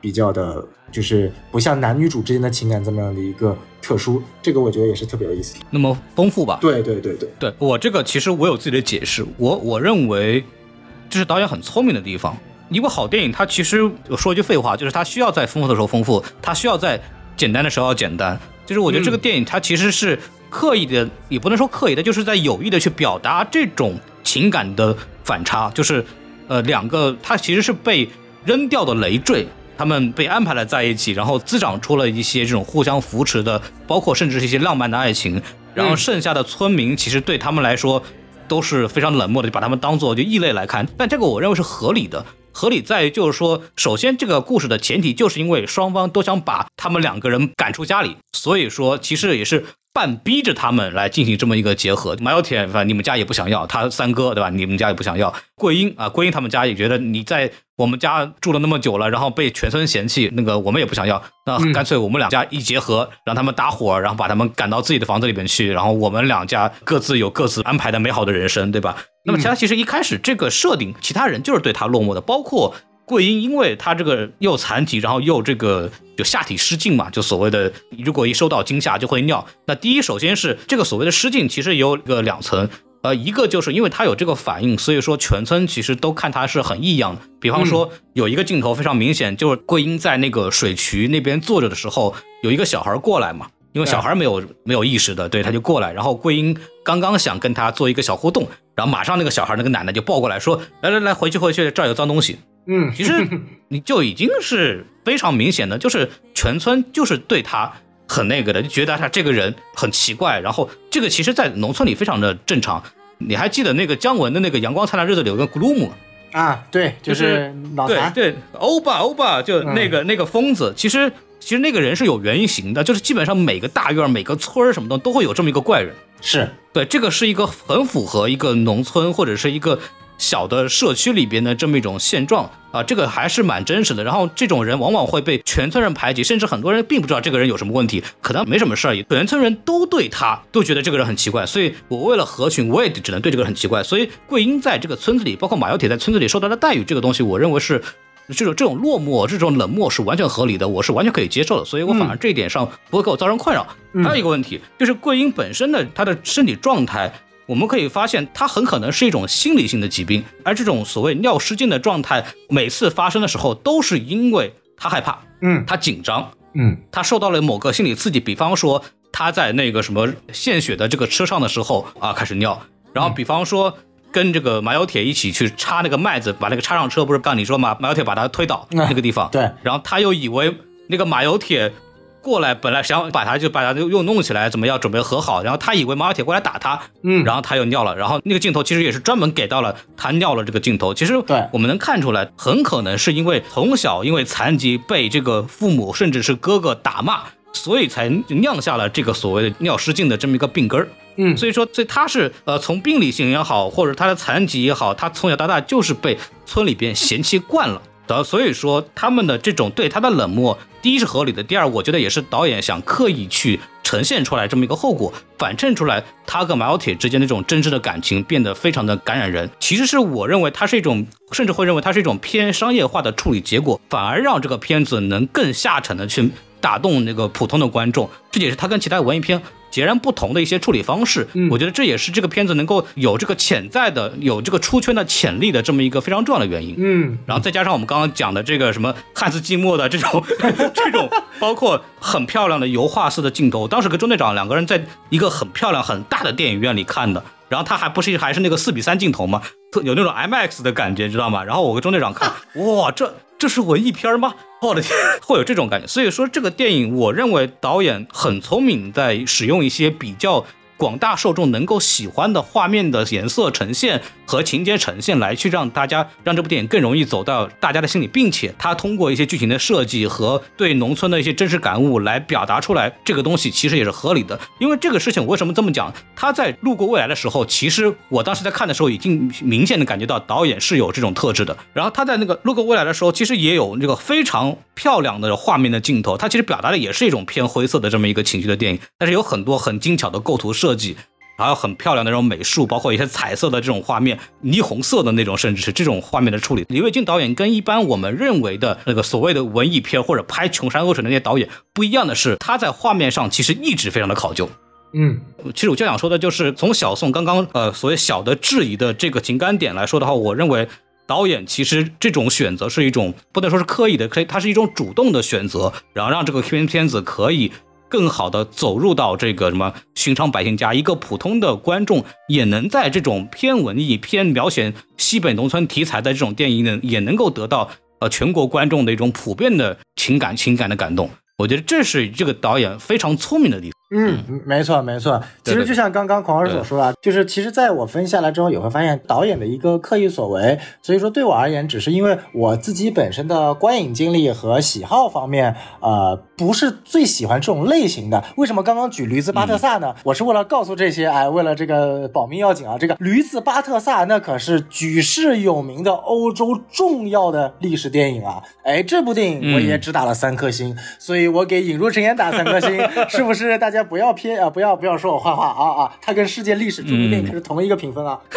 Speaker 2: 比较的，就是不像男女主之间的情感这么样的一个特殊，这个我觉得也是特别有意思，
Speaker 1: 那么丰富吧？
Speaker 2: 对对对对，
Speaker 1: 对我这个其实我有自己的解释，我我认为这是导演很聪明的地方。一部好电影，它其实我说一句废话，就是它需要在丰富的时候丰富，它需要在简单的时候要简单。就是我觉得这个电影它其实是。刻意的也不能说刻意的，就是在有意的去表达这种情感的反差，就是，呃，两个他其实是被扔掉的累赘，他们被安排了在一起，然后滋长出了一些这种互相扶持的，包括甚至是一些浪漫的爱情，然后剩下的村民其实对他们来说都是非常冷漠的，就把他们当做就异类来看，但这个我认为是合理的。合理在于，就是说，首先这个故事的前提就是因为双方都想把他们两个人赶出家里，所以说其实也是半逼着他们来进行这么一个结合。马有铁，反正你们家也不想要他三哥，对吧？你们家也不想要桂英啊，桂英他们家也觉得你在我们家住了那么久了，然后被全村嫌弃，那个我们也不想要，那干脆我们两家一结合，让他们搭伙，然后把他们赶到自己的房子里面去，然后我们两家各自有各自安排的美好的人生，对吧？那么其他其实一开始这个设定，其他人就是对他落寞的，包括桂英，因为她这个又残疾，然后又这个就下体失禁嘛，就所谓的如果一受到惊吓就会尿。那第一，首先是这个所谓的失禁，其实有个两层。呃，一个就是因为他有这个反应，所以说全村其实都看他是很异样的。比方说有一个镜头非常明显，就是桂英在那个水渠那边坐着的时候，有一个小孩过来嘛，因为小孩没有没有意识的，对，他就过来，然后桂英刚刚想跟他做一个小互动，然后马上那个小孩那个奶奶就抱过来说，来来来，回去回去，这儿有脏东西。
Speaker 2: 嗯，
Speaker 1: 其实 你就已经是非常明显的，就是全村就是对他。很那个的，就觉得他这个人很奇怪。然后这个其实，在农村里非常的正常。你还记得那个姜文的那个《阳光灿烂日子》里有个 Gloom
Speaker 2: 啊？对，就是老残。
Speaker 1: 对对，欧巴欧巴，就那个那个疯子。其实其实那个人是有原型的，就是基本上每个大院、每个村儿什么的都会有这么一个怪人。
Speaker 2: 是
Speaker 1: 对，这个是一个很符合一个农村或者是一个。小的社区里边的这么一种现状啊，这个还是蛮真实的。然后这种人往往会被全村人排挤，甚至很多人并不知道这个人有什么问题，可能没什么事儿，全村人都对他都觉得这个人很奇怪。所以我为了合群，我也只能对这个人很奇怪。所以桂英在这个村子里，包括马小铁在村子里受到的待遇，这个东西，我认为是这种这种落寞、这种冷漠是完全合理的，我是完全可以接受的。所以我反而这一点上不会给我造成困扰。还有一个问题就是桂英本身的她的身体状态。我们可以发现，它很可能是一种心理性的疾病，而这种所谓尿失禁的状态，每次发生的时候，都是因为他害怕，
Speaker 2: 嗯，
Speaker 1: 他紧张，
Speaker 2: 嗯，
Speaker 1: 他受到了某个心理刺激，比方说他在那个什么献血的这个车上的时候啊，开始尿，然后比方说跟这个马有铁一起去插那个麦子，把那个插上车，不是刚你说嘛，马有铁把他推倒那个地方，
Speaker 2: 对，
Speaker 1: 然后他又以为那个马有铁。过来，本来想把他就把他又又弄起来，怎么要准备和好？然后他以为马小铁过来打他，
Speaker 2: 嗯，
Speaker 1: 然后他又尿了。然后那个镜头其实也是专门给到了他尿了这个镜头。其实
Speaker 2: 对，
Speaker 1: 我们能看出来，很可能是因为从小因为残疾被这个父母甚至是哥哥打骂，所以才酿下了这个所谓的尿失禁的这么一个病根儿。
Speaker 2: 嗯，
Speaker 1: 所以说，所以他是呃从病理性也好，或者他的残疾也好，他从小到大就是被村里边嫌弃惯了。的，所以说他们的这种对他的冷漠，第一是合理的，第二我觉得也是导演想刻意去呈现出来这么一个后果，反衬出来他跟马小铁之间那种真挚的感情变得非常的感染人。其实是我认为它是一种，甚至会认为它是一种偏商业化的处理结果，反而让这个片子能更下沉的去打动那个普通的观众。这也是他跟其他文艺片。截然不同的一些处理方式，我觉得这也是这个片子能够有这个潜在的、有这个出圈的潜力的这么一个非常重要的原因。
Speaker 2: 嗯，
Speaker 1: 然后再加上我们刚刚讲的这个什么汉斯季默的这种这种，包括很漂亮的油画式的镜头。当时跟中队长两个人在一个很漂亮、很大的电影院里看的，然后他还不是还是那个四比三镜头吗？有那种 IMAX 的感觉，知道吗？然后我跟中队长看，哇，这。这是文艺片吗？我的天，会有这种感觉。所以说，这个电影，我认为导演很聪明，在使用一些比较。广大受众能够喜欢的画面的颜色呈现和情节呈现，来去让大家让这部电影更容易走到大家的心里，并且他通过一些剧情的设计和对农村的一些真实感悟来表达出来，这个东西其实也是合理的。因为这个事情，我为什么这么讲？他在路过未来的时候，其实我当时在看的时候，已经明显的感觉到导演是有这种特质的。然后他在那个路过未来的时候，其实也有那个非常漂亮的画面的镜头，他其实表达的也是一种偏灰色的这么一个情绪的电影，但是有很多很精巧的构图设计，还有很漂亮的那种美术，包括一些彩色的这种画面，霓虹色的那种，甚至是这种画面的处理。李卫军导演跟一般我们认为的那个所谓的文艺片或者拍穷山恶水的那些导演不一样的是，他在画面上其实一直非常的考究。
Speaker 2: 嗯，
Speaker 1: 其实我就想说的就是，从小宋刚刚呃所谓小的质疑的这个情感点来说的话，我认为导演其实这种选择是一种不能说是刻意的，可以它是一种主动的选择，然后让这个片片子可以。更好的走入到这个什么寻常百姓家，一个普通的观众也能在这种偏文艺、偏描写西北农村题材的这种电影里，也能够得到呃全国观众的一种普遍的情感、情感的感动。我觉得这是这个导演非常聪明的地方。
Speaker 2: 嗯，没错没错。其实就像刚刚孔儿所说啊，就是其实在我分析下来之后，也会发现导演的一个刻意所为。所以说对我而言，只是因为我自己本身的观影经历和喜好方面，呃，不是最喜欢这种类型的。为什么刚刚举驴子巴特萨呢？我是为了告诉这些，哎，为了这个保命要紧啊，这个驴子巴特萨那可是举世有名的欧洲重要的历史电影啊。哎，这部电影我也只打了三颗星，所以我给引入尘烟打三颗星，是不是大家？不要偏啊，不要不要说我坏话啊啊！它跟世界历史著名电影可是同一个评分啊。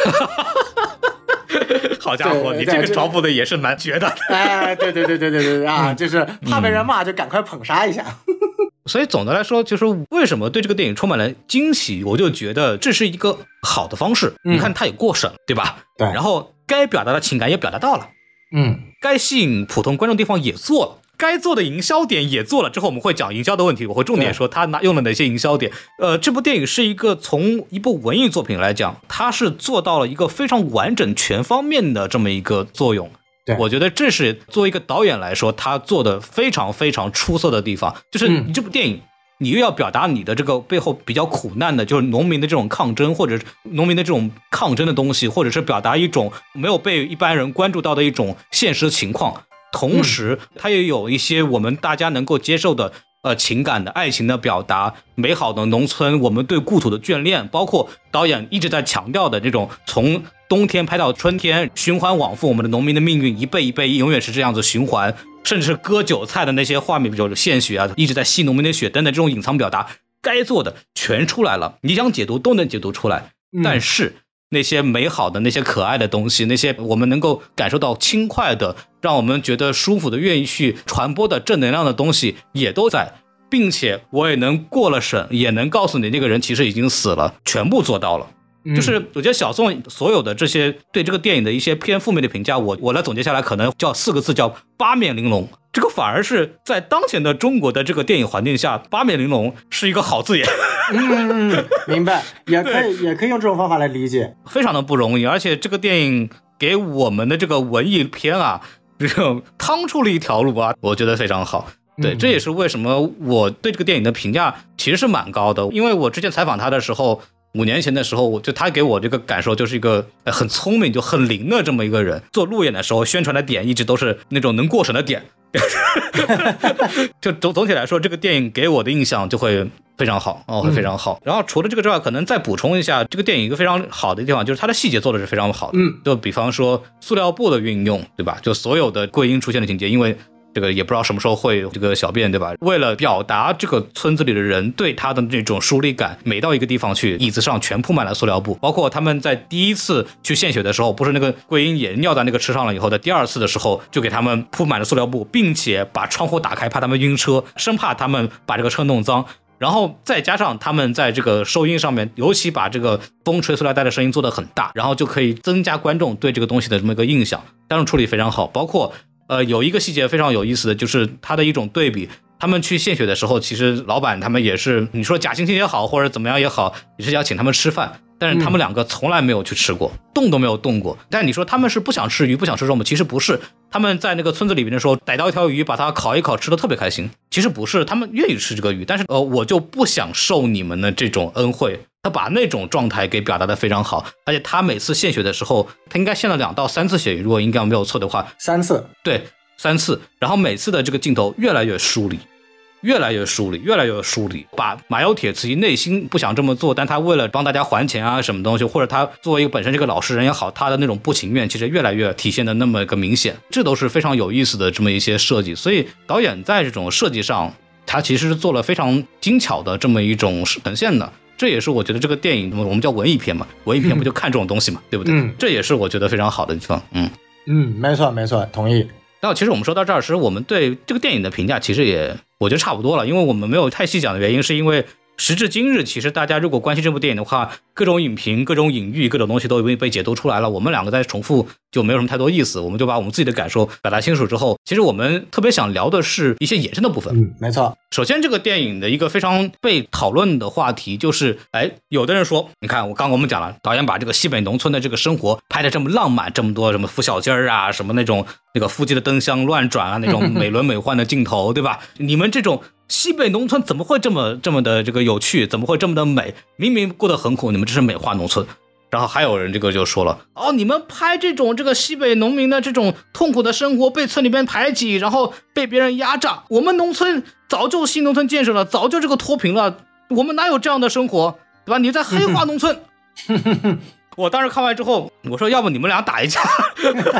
Speaker 1: 好家伙，你这个招呼的也是蛮绝的。
Speaker 2: 哎，对对对对对对对啊，就是怕被人骂，就赶快捧杀一下。
Speaker 1: 所以总的来说，就是为什么对这个电影充满了惊喜，我就觉得这是一个好的方式。你看，它也过审了，对吧？
Speaker 2: 对。
Speaker 1: 然后该表达的情感也表达到了，
Speaker 2: 嗯，
Speaker 1: 该吸引普通观众地方也做了。该做的营销点也做了，之后我们会讲营销的问题，我会重点说他拿用了哪些营销点。呃，这部电影是一个从一部文艺作品来讲，它是做到了一个非常完整、全方面的这么一个作用。
Speaker 2: 对，
Speaker 1: 我觉得这是作为一个导演来说，他做的非常非常出色的地方。就是你这部电影，你又要表达你的这个背后比较苦难的，就是农民的这种抗争，或者农民的这种抗争的东西，或者是表达一种没有被一般人关注到的一种现实情况。同时，它也有一些我们大家能够接受的，呃，情感的爱情的表达，美好的农村，我们对故土的眷恋，包括导演一直在强调的这种从冬天拍到春天，循环往复，我们的农民的命运一辈一辈永远是这样子循环，甚至是割韭菜的那些画面，比如献血啊，一直在吸农民的血等等这种隐藏表达，该做的全出来了，你想解读都能解读出来，但是。那些美好的、那些可爱的东西，那些我们能够感受到轻快的、让我们觉得舒服的、愿意去传播的正能量的东西，也都在，并且我也能过了审，也能告诉你那个人其实已经死了，全部做到了。就是我觉得小宋所有的这些对这个电影的一些偏负面的评价，我我来总结下来，可能叫四个字，叫八面玲珑。这个反而是在当前的中国的这个电影环境下，八面玲珑是一个好字眼。
Speaker 2: 嗯嗯，明白，也可以也可以用这种方法来理解，
Speaker 1: 非常的不容易。而且这个电影给我们的这个文艺片啊，这种趟出了一条路啊，我觉得非常好。对，这也是为什么我对这个电影的评价其实是蛮高的，因为我之前采访他的时候。五年前的时候，我就他给我这个感受就是一个很聪明就很灵的这么一个人。做路演的时候，宣传的点一直都是那种能过审的点。就总总体来说，这个电影给我的印象就会非常好哦，会非常好。然后除了这个之外，可能再补充一下，这个电影一个非常好的地方就是它的细节做的是非常好的。
Speaker 2: 嗯，
Speaker 1: 就比方说塑料布的运用，对吧？就所有的桂英出现的情节，因为。这个也不知道什么时候会有这个小便，对吧？为了表达这个村子里的人对他的那种疏离感，每到一个地方去，椅子上全铺满了塑料布。包括他们在第一次去献血的时候，不是那个桂英也尿在那个车上了以后，在第二次的时候就给他们铺满了塑料布，并且把窗户打开，怕他们晕车，生怕他们把这个车弄脏。然后再加上他们在这个收音上面，尤其把这个风吹塑料袋的声音做得很大，然后就可以增加观众对这个东西的这么一个印象。当然处理非常好，包括。呃，有一个细节非常有意思的就是它的一种对比。他们去献血的时候，其实老板他们也是，你说假惺惺也好，或者怎么样也好，也是要请他们吃饭。但是他们两个从来没有去吃过，动都没有动过。但你说他们是不想吃鱼，不想吃肉吗？其实不是，他们在那个村子里面的时候，逮到一条鱼，把它烤一烤，吃的特别开心。其实不是，他们愿意吃这个鱼，但是呃，我就不想受你们的这种恩惠。他把那种状态给表达的非常好，而且他每次献血的时候，他应该献了两到三次血，如果应该没有错的话，
Speaker 2: 三次，
Speaker 1: 对。三次，然后每次的这个镜头越来越疏离，越来越疏离，越来越疏离。把马有铁自己内心不想这么做，但他为了帮大家还钱啊，什么东西，或者他作为一个本身这个老实人也好，他的那种不情愿，其实越来越体现的那么一个明显。这都是非常有意思的这么一些设计。所以导演在这种设计上，他其实是做了非常精巧的这么一种呈现的。这也是我觉得这个电影我们叫文艺片嘛，文艺片不就看这种东西嘛，对不对？
Speaker 2: 嗯，
Speaker 1: 这也是我觉得非常好的地方。嗯
Speaker 2: 嗯，没错没错，同意。
Speaker 1: 那其实我们说到这儿，其实我们对这个电影的评价其实也，我觉得差不多了，因为我们没有太细讲的原因，是因为时至今日，其实大家如果关心这部电影的话，各种影评、各种隐喻、各种东西都已经被解读出来了。我们两个在重复就没有什么太多意思，我们就把我们自己的感受表达清楚之后，其实我们特别想聊的是一些衍生的部分。
Speaker 2: 嗯，没错。
Speaker 1: 首先，这个电影的一个非常被讨论的话题就是，哎，有的人说，你看我刚刚我们讲了，导演把这个西北农村的这个生活拍的这么浪漫，这么多什么孵小鸡儿啊，什么那种那个夫妻的灯箱乱转啊，那种 美轮美奂的镜头，对吧？你们这种西北农村怎么会这么这么的这个有趣？怎么会这么的美？明明过得很苦，你们这是美化农村。然后还有人这个就说了，哦，你们拍这种这个西北农民的这种痛苦的生活，被村里边排挤，然后被别人压榨。我们农村早就新农村建设了，早就这个脱贫了，我们哪有这样的生活，对吧？你在黑化农村。我当时看完之后，我说要不你们俩打一架，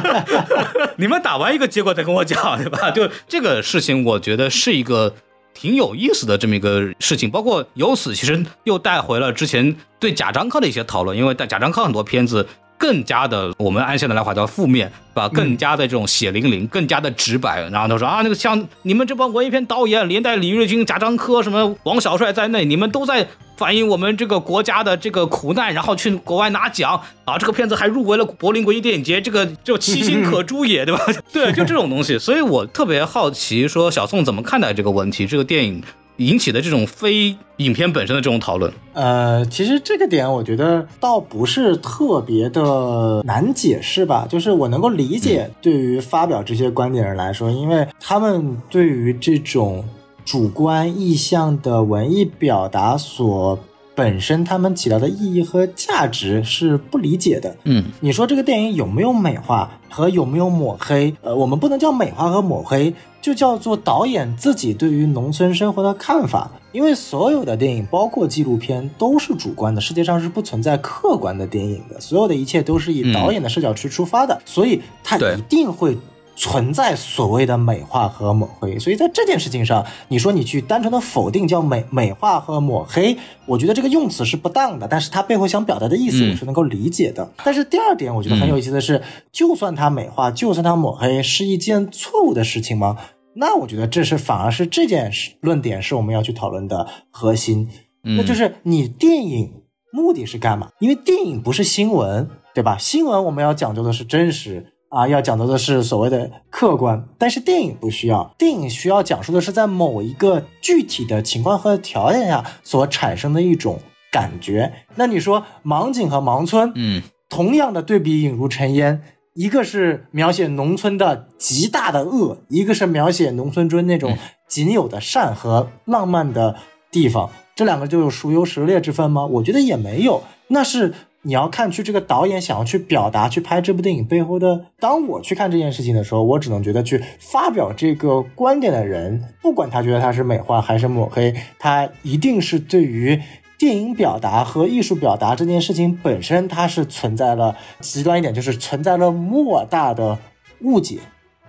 Speaker 1: 你们打完一个结果再跟我讲，对吧？就这个事情，我觉得是一个。挺有意思的这么一个事情。包括由此其实又带回了之前对贾樟柯的一些讨论，因为贾樟柯很多片子。更加的，我们按现在来话叫负面，吧？更加的这种血淋淋，更加的直白。然后他说啊，那个像你们这帮文艺片导演，连带李瑞军、贾樟柯、什么王小帅在内，你们都在反映我们这个国家的这个苦难，然后去国外拿奖啊！这个片子还入围了柏林国际电影节，这个就其心可诛也，对吧？对，就这种东西。所以我特别好奇，说小宋怎么看待这个问题？这个电影。引起的这种非影片本身的这种讨论，
Speaker 2: 呃，其实这个点我觉得倒不是特别的难解释吧，就是我能够理解对于发表这些观点人来说，因为他们对于这种主观意向的文艺表达所。本身他们起到的意义和价值是不理解的。
Speaker 1: 嗯，
Speaker 2: 你说这个电影有没有美化和有没有抹黑？呃，我们不能叫美化和抹黑，就叫做导演自己对于农村生活的看法。因为所有的电影，包括纪录片，都是主观的，世界上是不存在客观的电影的。所有的一切都是以导演的视角去出发的，所以他一定会。存在所谓的美化和抹黑，所以在这件事情上，你说你去单纯的否定叫美美化和抹黑，我觉得这个用词是不当的。但是它背后想表达的意思，我是能够理解的。但是第二点，我觉得很有意思的是，就算它美化，就算它抹黑，是一件错误的事情吗？那我觉得这是反而是这件事论点是我们要去讨论的核心。那就是你电影目的是干嘛？因为电影不是新闻，对吧？新闻我们要讲究的是真实。啊，要讲到的是所谓的客观，但是电影不需要，电影需要讲述的是在某一个具体的情况和条件下所产生的一种感觉。那你说盲井和盲村，
Speaker 1: 嗯，
Speaker 2: 同样的对比引入尘烟，一个是描写农村的极大的恶，一个是描写农村中那种仅有的善和浪漫的地方，这两个就有孰优孰劣之分吗？我觉得也没有，那是。你要看去这个导演想要去表达、去拍这部电影背后的。当我去看这件事情的时候，我只能觉得去发表这个观点的人，不管他觉得他是美化还是抹黑，他一定是对于电影表达和艺术表达这件事情本身，它是存在了极端一点，就是存在了莫大的误解。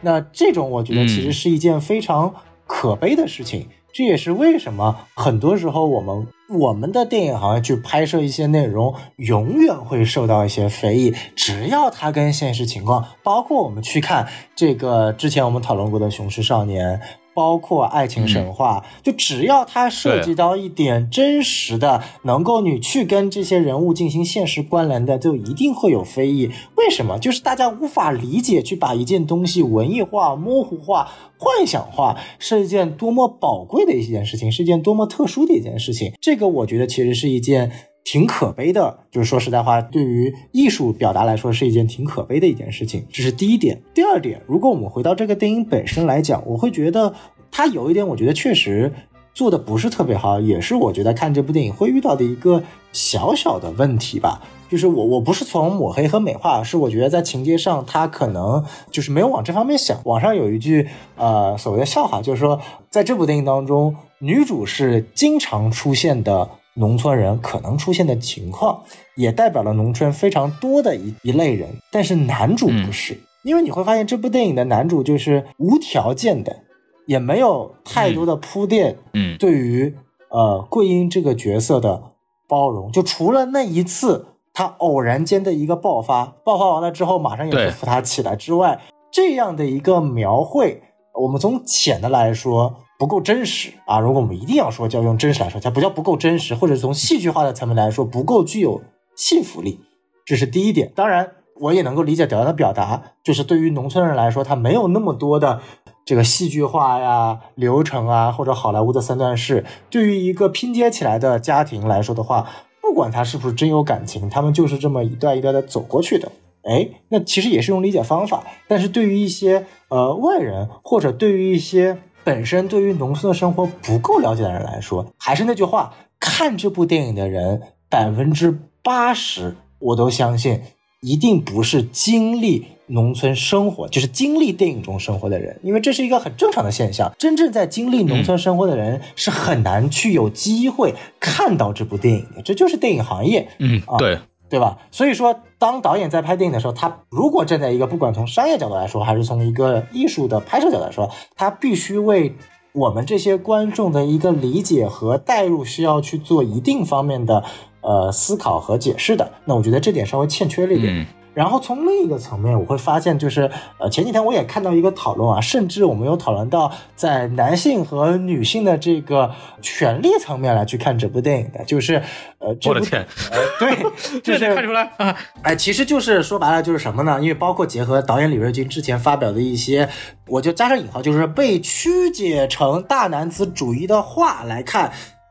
Speaker 2: 那这种我觉得其实是一件非常可悲的事情。这也是为什么很多时候我们我们的电影行业去拍摄一些内容，永远会受到一些非议。只要它跟现实情况，包括我们去看这个之前我们讨论过的《雄狮少年》。包括爱情神话，就只要它涉及到一点真实的，能够你去跟这些人物进行现实关联的，就一定会有非议。为什么？就是大家无法理解，去把一件东西文艺化、模糊化、幻想化，是一件多么宝贵的一件事情，是一件多么特殊的一件事情。这个我觉得其实是一件。挺可悲的，就是说实在话，对于艺术表达来说，是一件挺可悲的一件事情。这是第一点。第二点，如果我们回到这个电影本身来讲，我会觉得它有一点，我觉得确实做的不是特别好，也是我觉得看这部电影会遇到的一个小小的问题吧。就是我我不是从抹黑和美化，是我觉得在情节上，他可能就是没有往这方面想。网上有一句呃所谓的笑话，就是说在这部电影当中，女主是经常出现的。农村人可能出现的情况，也代表了农村非常多的一一类人。但是男主不是，因为你会发现这部电影的男主就是无条件的，也没有太多的铺垫。
Speaker 1: 嗯，
Speaker 2: 对于呃桂英这个角色的包容，就除了那一次他偶然间的一个爆发，爆发完了之后马上又扶他起来之外，这样的一个描绘，我们从浅的来说。不够真实啊！如果我们一定要说，就要用真实来说，它不叫不够真实，或者从戏剧化的层面来说，不够具有信服力，这是第一点。当然，我也能够理解导演的表达，就是对于农村人来说，他没有那么多的这个戏剧化呀、流程啊，或者好莱坞的三段式。对于一个拼接起来的家庭来说的话，不管他是不是真有感情，他们就是这么一段一段的走过去的。哎，那其实也是用理解方法。但是对于一些呃外人，或者对于一些。本身对于农村的生活不够了解的人来说，还是那句话，看这部电影的人百分之八十，我都相信一定不是经历农村生活，就是经历电影中生活的人，因为这是一个很正常的现象。真正在经历农村生活的人是很难去有机会看到这部电影的，这就是电影行业。
Speaker 1: 嗯，对。
Speaker 2: 对吧？所以说，当导演在拍电影的时候，他如果站在一个不管从商业角度来说，还是从一个艺术的拍摄角度来说，他必须为我们这些观众的一个理解和代入需要去做一定方面的呃思考和解释的。那我觉得这点稍微欠缺了一点。然后从另一个层面，我会发现，就是呃，前几天我也看到一个讨论啊，甚至我们有讨论到在男性和女性的这个权利层面来去看这部电影的，就是呃，
Speaker 1: 我的天，
Speaker 2: 呃，对，就是
Speaker 1: 看出来啊，
Speaker 2: 哎，其实就是说白了就是什么呢？因为包括结合导演李瑞军之前发表的一些，我就加上引号，就是被曲解成大男子主义的话来看，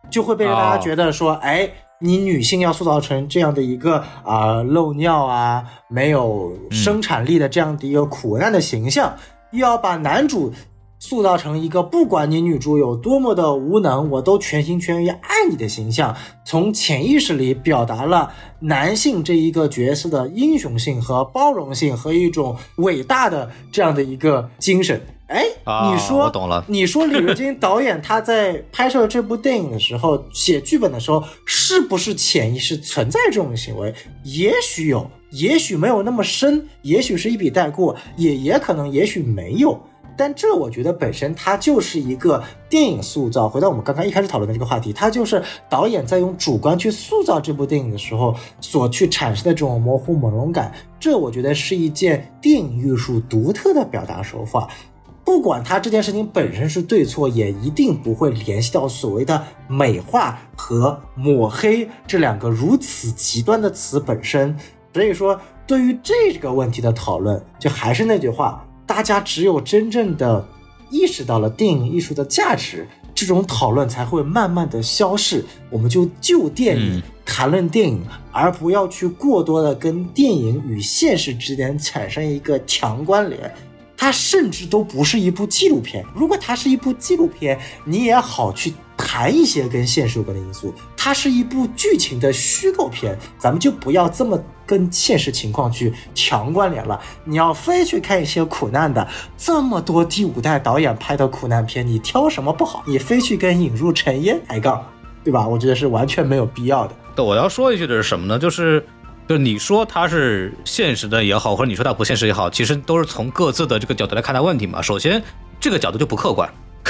Speaker 2: 就会被让大家
Speaker 1: 哦
Speaker 2: 觉得说，哎。你女性要塑造成这样的一个啊、漏尿啊、没有生产力的这样的一个苦难的形象，又要把男主塑造成一个不管你女主有多么的无能，我都全心全意爱你的形象，从潜意识里表达了男性这一个角色的英雄性和包容性和一种伟大的这样的一个精神。哎，
Speaker 1: 啊
Speaker 2: 你说，
Speaker 1: 我懂了
Speaker 2: 你说李瑞金导演他在拍摄这部电影的时候，写剧本的时候，是不是潜意识存在这种行为？也许有，也许没有那么深，也许是一笔带过，也也可能，也许没有。但这我觉得本身它就是一个电影塑造。回到我们刚刚一开始讨论的这个话题，它就是导演在用主观去塑造这部电影的时候所去产生的这种模糊朦胧感。这我觉得是一件电影艺术独特的表达手法。不管它这件事情本身是对错，也一定不会联系到所谓的美化和抹黑这两个如此极端的词本身。所以说，对于这个问题的讨论，就还是那句话，大家只有真正的意识到了电影艺术的价值，这种讨论才会慢慢的消逝。我们就就电影
Speaker 1: 嗯
Speaker 2: 谈论电影，而不要去过多的跟电影与现实之间产生一个强关联。它甚至都不是一部纪录片。如果它是一部纪录片，你也好去谈一些跟现实有关的因素。它是一部剧情的虚构片，咱们就不要这么跟现实情况去强关联了。你要非去看一些苦难的，这么多第五代导演拍的苦难片，你挑什么不好？你非去跟引入尘烟抬杠，对吧？我觉得是完全没有必要的。
Speaker 1: 对，我要说一句的是什么呢？就是，就是你说它是现实的也好，或者你说它不现实也好，其实都是从各自的这个角度来看待问题嘛。首先，这个角度就不客观，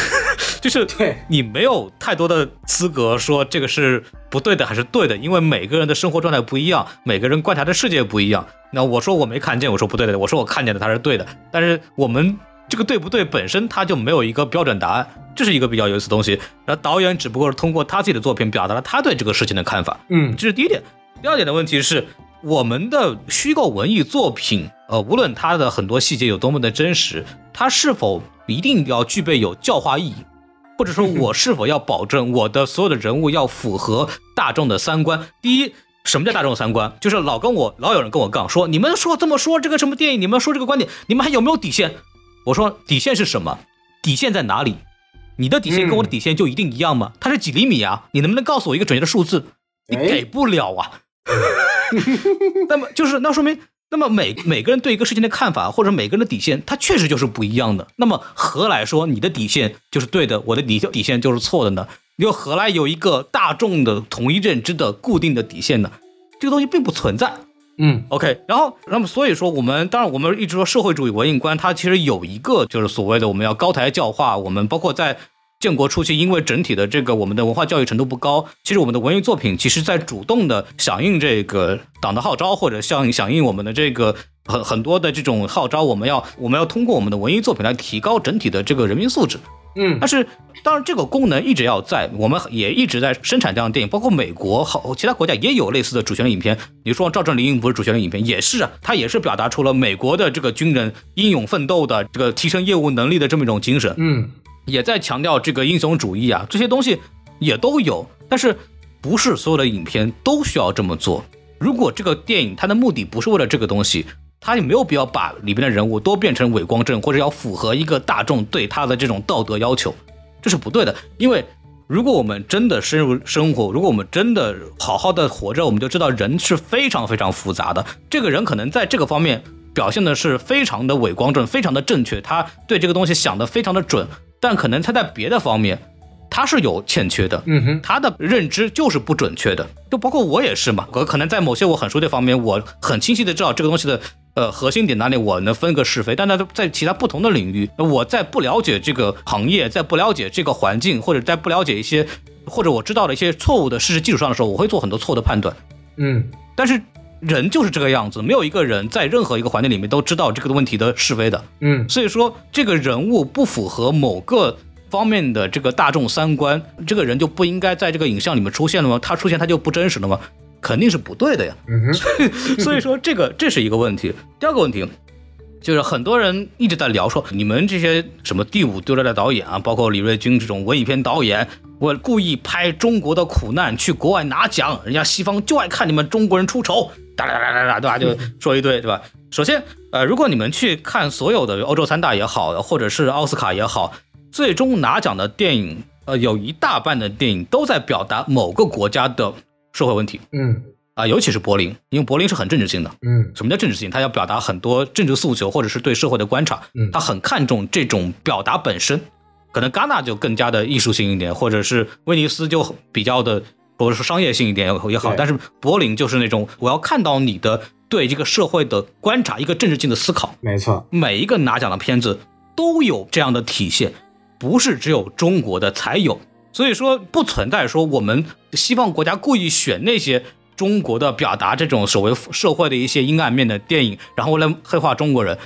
Speaker 1: 就是
Speaker 2: 对
Speaker 1: 你没有太多的资格说这个是不对的还是对的，因为每个人的生活状态不一样，每个人观察的世界不一样。那我说我没看见，我说不对的；我说我看见的，它是对的。但是我们这个对不对本身它就没有一个标准答案，这是一个比较有意思的东西。然后导演只不过是通过他自己的作品表达了他对这个事情的看法。
Speaker 2: 嗯
Speaker 1: 这是第一点。第二点的问题是，我们的虚构文艺作品，呃，无论它的很多细节有多么的真实，它是否一定要具备有教化意义，或者说我是否要保证我的所有的人物要符合大众的三观？第一。什么叫大众三观？就是老跟我老有人跟我杠说，你们说这么说这个什么电影，你们说这个观点，你们还有没有底线？我说底线是什么？底线在哪里？你的底线跟我的底线就一定一样吗？它是几厘米啊？你能不能告诉我一个准确的数字？你
Speaker 2: 哎
Speaker 1: 给不了啊。那么就是那说明，那么每每个人对一个事情的看法或者每个人的底线，它确实就是不一样的。那么何来说你的底线就是对的，我的底底线就是错的呢？又何来有一个大众的统一认知的固定的底线呢？这个东西并不存在。
Speaker 2: 嗯
Speaker 1: OK，然后，那么所以说，我们当然我们一直说社会主义文艺观，它其实有一个就是所谓的我们要高台教化。我们包括在建国初期，因为整体的这个我们的文化教育程度不高，其实我们的文艺作品其实在主动的响应这个党的号召，或者响响应我们的这个很很多的这种号召，我们要我们要通过我们的文艺作品来提高整体的这个人民素质。
Speaker 2: 嗯
Speaker 1: 但是，当然这个功能一直要在，我们也一直在生产这样的电影，包括美国好其他国家也有类似的主旋律影片。你说赵正林不是主旋律影片，也是啊，他也是表达出了美国的这个军人英勇奋斗的这个提升业务能力的这么一种精神，
Speaker 2: 嗯
Speaker 1: 也在强调这个英雄主义啊，这些东西也都有。但是，不是所有的影片都需要这么做。如果这个电影它的目的不是为了这个东西，它也没有必要把里边的人物都变成伪光正，或者要符合一个大众对他的这种道德要求，这是不对的。因为如果我们真的深入生活，如果我们真的好好的活着，我们就知道人是非常非常复杂的。这个人可能在这个方面表现的是非常的伪光正，非常的正确，他对这个东西想的非常的准，但可能他在别的方面他是有欠缺的。
Speaker 2: 嗯哼，
Speaker 1: 他的认知就是不准确的，就包括我也是嘛。我可能在某些我很熟的方面，我很清晰的知道这个东西的呃核心点哪里我能分个是非，但他在其他不同的领域，我在不了解这个行业，在不了解这个环境，或者在不了解一些或者我知道的一些错误的事实基础上的时候，我会做很多错误的判断。
Speaker 2: 嗯，
Speaker 1: 但是人就是这个样子，没有一个人在任何一个环境里面都知道这个问题的是非的。
Speaker 2: 嗯，
Speaker 1: 所以说这个人物不符合某个方面的这个大众三观，这个人就不应该在这个影像里面出现了吗？他出现他就不真实了吗？肯定是不对的呀。
Speaker 2: 嗯哼，
Speaker 1: 所以说这个这是一个问题。第二个问题。就是很多人一直在聊说，你们这些什么第五丢来的导演啊，包括李瑞军这种文艺片导演，我故意拍中国的苦难去国外拿奖，人家西方就爱看你们中国人出丑，哒哒哒哒哒，对吧？就 说一堆，对吧？首先，呃，如果你们去看所有的欧洲三大也好，或者是奥斯卡也好，最终拿奖的电影，呃，有一大半的电影都在表达某个国家的社会问题。
Speaker 2: 嗯
Speaker 1: 啊，尤其是柏林，因为柏林是很政治性的。
Speaker 2: 嗯
Speaker 1: 什么叫政治性？他要表达很多政治诉求，或者是对社会的观察。
Speaker 2: 嗯
Speaker 1: 他很看重这种表达本身。可能戛纳就更加的艺术性一点，或者是威尼斯就比较的，或者说商业性一点也好。
Speaker 2: 对
Speaker 1: 但是柏林就是那种我要看到你的对这个社会的观察，一个政治性的思考。
Speaker 2: 没错，
Speaker 1: 每一个拿奖的片子都有这样的体现，不是只有中国的才有。所以说不存在说我们西方国家故意选那些中国的表达这种所谓社会的一些阴暗面的电影，然后来黑化中国人。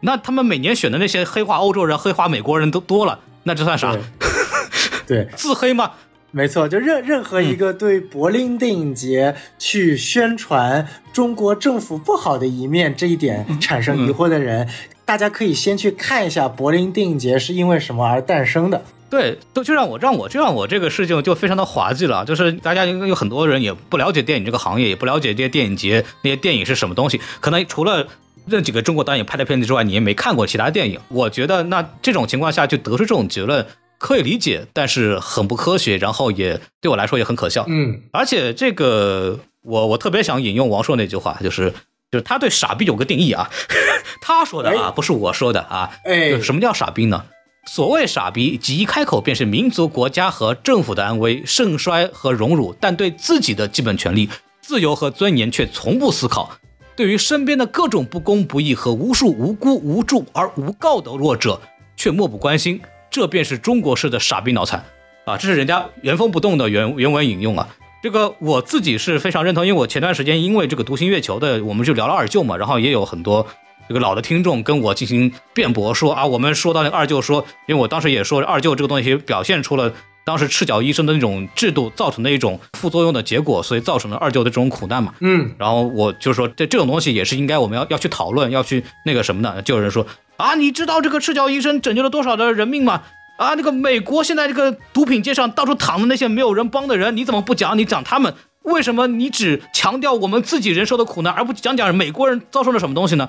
Speaker 1: 那他们每年选的那些黑化欧洲人、黑化美国人都多了，那这算啥？
Speaker 2: 对对，
Speaker 1: 自黑吗？
Speaker 2: 没错，就任任何一个对柏林电影节去宣传中国政府不好的一面这一点产生疑惑的人，大家可以先去看一下柏林电影节是因为什么而诞生的。
Speaker 1: 对，都就让我让我就让我这个事情就非常的滑稽了，就是大家有很多人也不了解电影这个行业，也不了解这些电影节那些电影是什么东西，可能除了那几个中国导演拍的片子之外，你也没看过其他电影。我觉得那这种情况下就得出这种结论可以理解，但是很不科学，然后也对我来说也很可笑。
Speaker 2: 嗯
Speaker 1: 而且这个我我特别想引用王朔那句话，就是就是他对傻逼有个定义啊，他说的啊，不是我说的啊。
Speaker 2: 哎
Speaker 1: 就什么叫傻逼呢？所谓傻逼，即一开口便是民族、国家和政府的安危、盛衰和荣辱，但对自己的基本权利、自由和尊严却从不思考。对于身边的各种不公不义和无数无辜无助而无告的弱者，却漠不关心，这便是中国式的傻逼脑残啊！这是人家原封不动的原原文引用啊。这个我自己是非常认同，因为我前段时间因为这个独行月球的，我们就聊了二舅嘛，然后也有很多这个老的听众跟我进行辩驳说啊，我们说到那个二舅说，因为我当时也说二舅这个东西表现出了当时赤脚医生的那种制度造成的一种副作用的结果，所以造成了二舅的这种苦难嘛。
Speaker 2: 嗯
Speaker 1: 然后我就说这这种东西也是应该我们要要去讨论，要去那个什么的。就有人说啊，你知道这个赤脚医生拯救了多少的人命吗？啊，那个美国现在这个毒品街上到处躺的那些没有人帮的人，你怎么不讲？你讲他们为什么你只强调我们自己人受的苦难，而不讲讲美国人遭受了什么东西呢？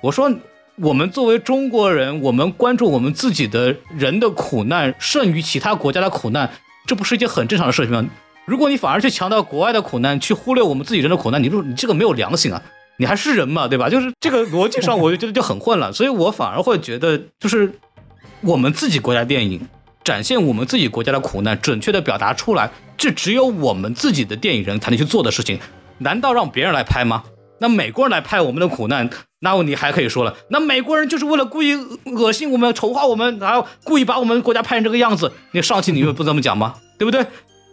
Speaker 1: 我说，我们作为中国人，我们关注我们自己的人的苦难胜于其他国家的苦难，这不是一件很正常的事情吗？如果你反而去强调国外的苦难，去忽略我们自己人的苦难，你说你这个没有良心啊！你还是人吗？对吧？就是这个逻辑上，我就觉得就很混乱，所以我反而会觉得，就是我们自己国家电影展现我们自己国家的苦难，准确的表达出来，这只有我们自己的电影人才能去做的事情。难道让别人来拍吗？那美国人来拍我们的苦难，那你还可以说了，那美国人就是为了故意恶心我们、丑化我们，然后故意把我们国家拍成这个样子。你上期你们不这么讲吗？对不对？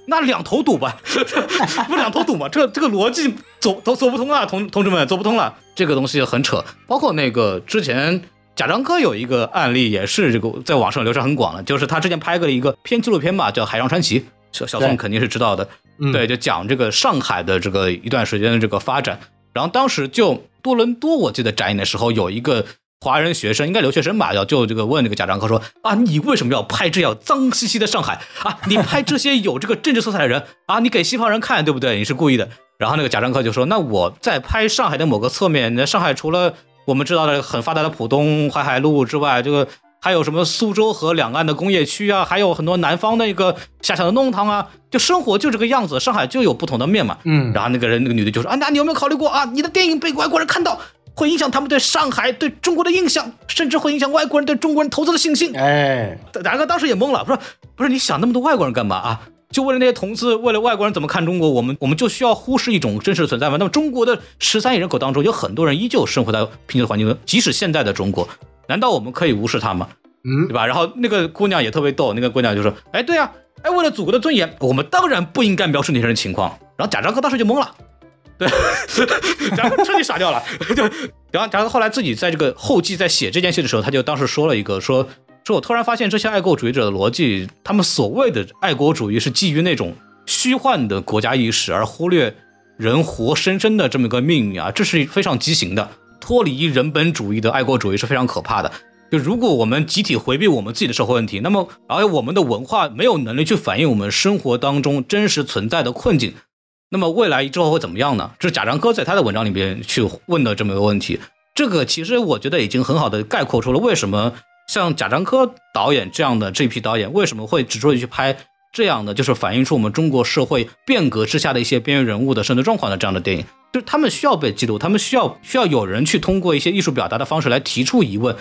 Speaker 1: 那两头堵吧，不两头堵吗？这这个逻辑走走走不通啊，同同志们走不通了。这个东西很扯，包括那个之前贾樟柯有一个案例，也是这个在网上流传很广的，就是他之前拍过一个偏纪录片吧，叫《海上传奇》，小小宋肯定是知道的。
Speaker 2: 嗯，
Speaker 1: 对，就讲这个上海的这个一段时间的这个发展。然后当时就多伦多，我记得展映的时候，有一个华人学生，应该留学生吧，要就这个问这个贾樟柯说啊，你为什么要拍这样脏兮兮的上海啊？你拍这些有这个政治色彩的人啊，你给西方人看，对不对？你是故意的。然后那个贾樟柯就说，那我在拍上海的某个侧面，那上海除了我们知道的很发达的浦东淮海路之外，这个还有什么苏州河两岸的工业区啊，还有很多南方的一个狭小的弄堂啊，就生活就这个样子，上海就有不同的面嘛。
Speaker 2: 嗯
Speaker 1: 然后那个人那个女的就说啊，那你有没有考虑过啊，你的电影被外国人看到，会影响他们对上海、对中国的印象，甚至会影响外国人对中国人投资的信心。
Speaker 2: 哎，
Speaker 1: 达哥当时也懵了，说不是你想那么多外国人干嘛啊？就为了那些同志，为了外国人怎么看中国，我们我们就需要忽视一种真实的存在吗？那么中国的十三亿人口当中，有很多人依旧生活在贫穷的环境中，即使现在的中国，难道我们可以无视他吗？
Speaker 2: 嗯
Speaker 1: 对吧？然后那个姑娘也特别逗，那个姑娘就说：“哎，对啊，哎，为了祖国的尊严，我们当然不应该描述那些人情况。”然后贾樟柯当时就懵了，对，然后彻底傻掉了。就然后然后后来自己在这个后记在写这件事的时候，他就当时说了一个说说我突然发现这些爱国主义者的逻辑，他们所谓的爱国主义是基于那种虚幻的国家意识，而忽略人活生生的这么一个命运啊，这是非常畸形的。脱离人本主义的爱国主义是非常可怕的。就如果我们集体回避我们自己的社会问题，那么而我们的文化没有能力去反映我们生活当中真实存在的困境，那么未来之后会怎么样呢？这是贾樟柯在他的文章里边去问的这么一个问题。这个其实我觉得已经很好的概括出了为什么像贾樟柯导演这样的这批导演为什么会执着于去拍这样的，就是反映出我们中国社会变革之下的一些边缘人物的生存状况的这样的电影，就是他们需要被记录，他们需要需要有人去通过一些艺术表达的方式来提出疑问。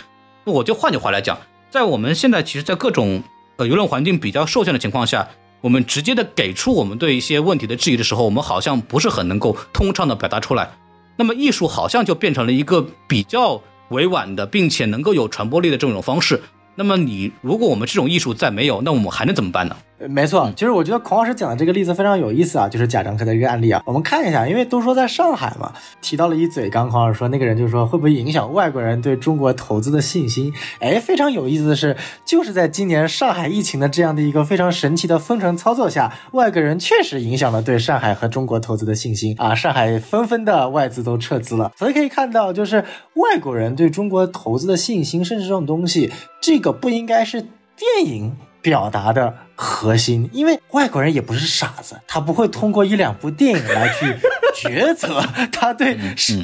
Speaker 1: 那我就换句话来讲，在我们现在其实，在各种呃舆论环境比较受限的情况下，我们直接的给出我们对一些问题的质疑的时候，我们好像不是很能够通畅的表达出来。那么艺术好像就变成了一个比较委婉的，并且能够有传播力的这种方式。那么你如果我们这种艺术再没有，那我们还能怎么办呢？
Speaker 2: 没错，其实我觉得孔老师讲的这个例子非常有意思啊，就是贾樟柯的一个案例啊。我们看一下，因为都说在上海嘛，提到了一嘴，刚刚孔老师说那个人就说会不会影响外国人对中国投资的信心？哎，非常有意思的是，就是在今年上海疫情的这样的一个非常神奇的封城操作下，外国人确实影响了对上海和中国投资的信心啊，上海纷纷的外资都撤资了，所以可以看到，就是外国人对中国投资的信心，甚至这种东西，这个不应该是电影。表达的核心，因为外国人也不是傻子，他不会通过一两部电影来去抉择 他对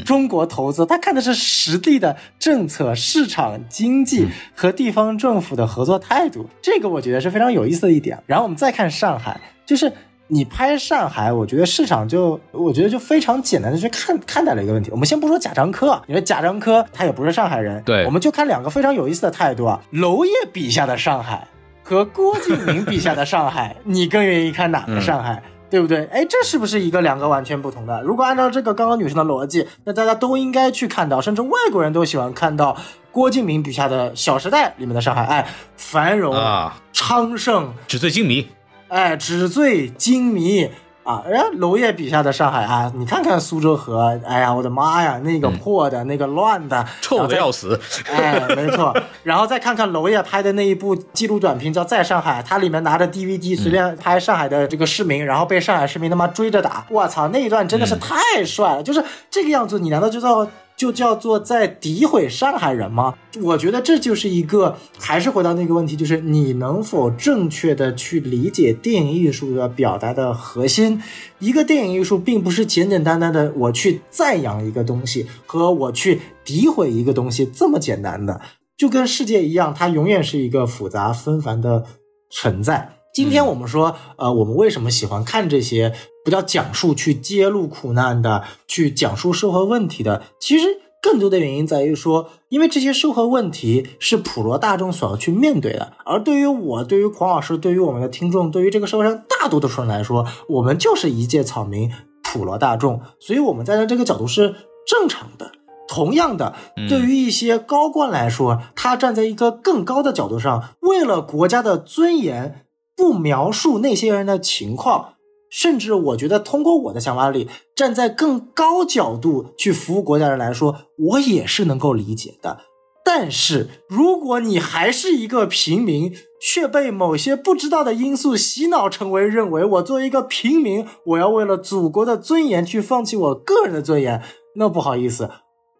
Speaker 2: 中国投资，他看的是实地的政策、市场经济和地方政府的合作态度，这个我觉得是非常有意思的一点。然后我们再看上海，就是你拍上海，我觉得市场就我觉得就非常简单的去看看待了一个问题。我们先不说贾樟柯，因为贾樟柯他也不是上海人，
Speaker 1: 对
Speaker 2: 我们就看两个非常有意思的态度啊，娄烨笔下的上海。和郭敬明笔下的上海，你更愿意看哪个上海？对不对？哎，这是不是一个两个完全不同的？如果按照这个刚刚女生的逻辑，那大家都应该去看到，甚至外国人都喜欢看到郭敬明笔下的《小时代》里面的上海，哎，繁荣、
Speaker 1: 啊，
Speaker 2: 昌盛，
Speaker 1: 纸醉金迷。
Speaker 2: 哎，纸醉金迷啊！人家娄烨笔下的上海啊，你看看苏州河，哎呀，我的妈呀，那个破的，那个乱的，
Speaker 1: 臭的要死。
Speaker 2: 哎，没错。然后再看看娄烨拍的那一部纪录短片叫《在上海》，他里面拿着 DVD 随便拍上海的这个市民，然后被上海市民他妈追着打，我操，那一段真的是太帅了！就是这个样子，你难道就叫就叫做在诋毁上海人吗？我觉得这就是一个，还是回到那个问题，就是你能否正确的去理解电影艺术的表达的核心。一个电影艺术并不是简简单单的我去赞扬一个东西和我去诋毁一个东西这么简单的，就跟世界一样，它永远是一个复杂纷繁的存在。今天我们说，呃，我们为什么喜欢看这些不叫讲述、去揭露苦难的、去讲述社会问题的？其实更多的原因在于说，因为这些社会问题是普罗大众所要去面对的。而对于我、对于黄老师、对于我们的听众、对于这个社会上大多数人来说，我们就是一介草民，普罗大众，所以我们站在这个角度是正常的。同样的，对于一些高官来说，他站在一个更高的角度上，为了国家的尊严。不描述那些人的情况，甚至我觉得通过我的想法里，站在更高角度去服务国家人来说，我也是能够理解的。但是如果你还是一个平民，却被某些不知道的因素洗脑，成为认为我作为一个平民，我要为了祖国的尊严去放弃我个人的尊严，那不好意思，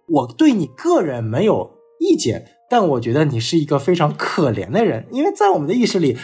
Speaker 2: 我对你个人没有意见，但我觉得你是一个非常可怜的人，因为在我们的意识里。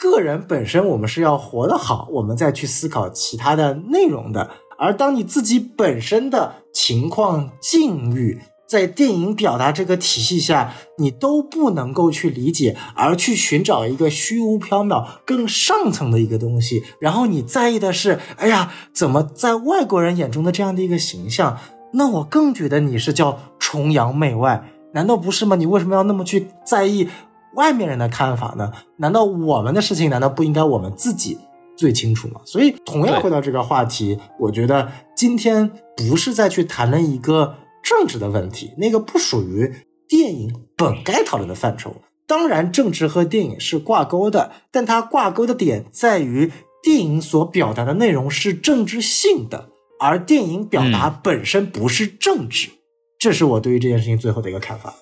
Speaker 2: 个人本身，我们是要活得好，我们再去思考其他的内容的。而当你自己本身的情况境遇，在电影表达这个体系下，你都不能够去理解，而去寻找一个虚无缥缈、更上层的一个东西，然后你在意的是，哎呀，怎么在外国人眼中的这样的一个形象？那我更觉得你是叫崇洋媚外，难道不是吗？你为什么要那么去在意？外面人的看法呢？难道我们的事情难道不应该我们自己最清楚吗。所以，同样回到这个话题，我觉得今天不是在去谈论一个政治的问题，那个不属于电影本该讨论的范畴。当然，政治和电影是挂钩的，但它挂钩的点在于电影所表达的内容是政治性的，而电影表达本身不是政治。这是我对于这件事情最后的一个看法。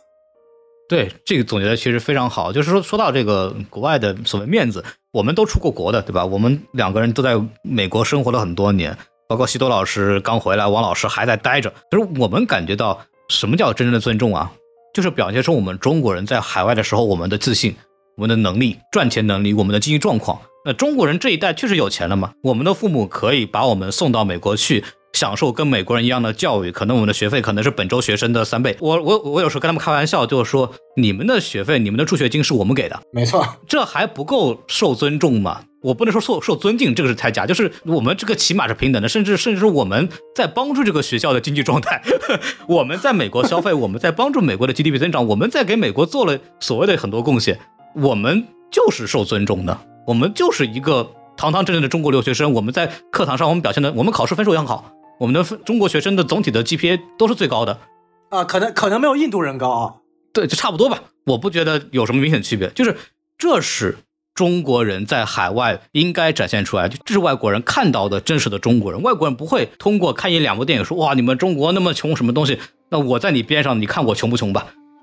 Speaker 1: 对，这个总结的其实非常好。就是说，说到这个国外的所谓面子，我们都出过国的，对吧？我们两个人都在美国生活了很多年，包括西多老师刚回来，王老师还在待着。就是我们感觉到什么叫真正的尊重啊？就是表现出我们中国人在海外的时候我们的自信、我们的能力、赚钱能力、我们的经济状况。那中国人这一代确实有钱了嘛？我们的父母可以把我们送到美国去。享受跟美国人一样的教育，可能我们的学费可能是本州学生的三倍。我我我有时候跟他们开玩笑，就是说你们的学费、你们的助学金是我们给的，
Speaker 2: 没错，
Speaker 1: 这还不够受尊重吗？我不能说受受尊敬，这个是太假，就是我们这个起码是平等的，甚至甚至是我们在帮助这个学校的经济状态，我们在美国消费，我们在帮助美国的 GDP 增长，我们在给美国做了所谓的很多贡献，我们就是受尊重的，我们就是一个堂堂正正的中国留学生，我们在课堂上我们表现的，我们考试分数也很好。我们的中国学生的总体的 GPA 都是最高的，
Speaker 2: 啊，可能可能没有印度人高啊，
Speaker 1: 对，就差不多吧，我不觉得有什么明显区别，就是这是中国人在海外应该展现出来，这是外国人看到的真实的中国人，外国人不会通过看一两部电影说哇你们中国那么穷什么东西，那我在你边上，你看我穷不穷吧，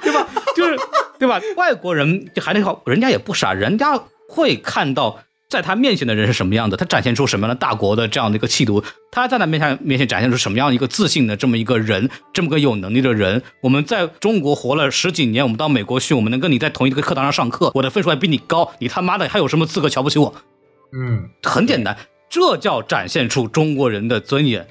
Speaker 1: 对吧？就是对吧？外国人就还那好，人家也不傻，人家会看到。在他面前的人是什么样的？他展现出什么样的大国的这样的一个气度？他在他面前面前展现出什么样一个自信的这么一个人，这么个有能力的人？我们在中国活了十几年，我们到美国去，我们能跟你在同一个课堂上上课，我的分数还比你高，你他妈的还有什么资格瞧不起我？
Speaker 2: 嗯，
Speaker 1: 很简单，这叫展现出中国人的尊严。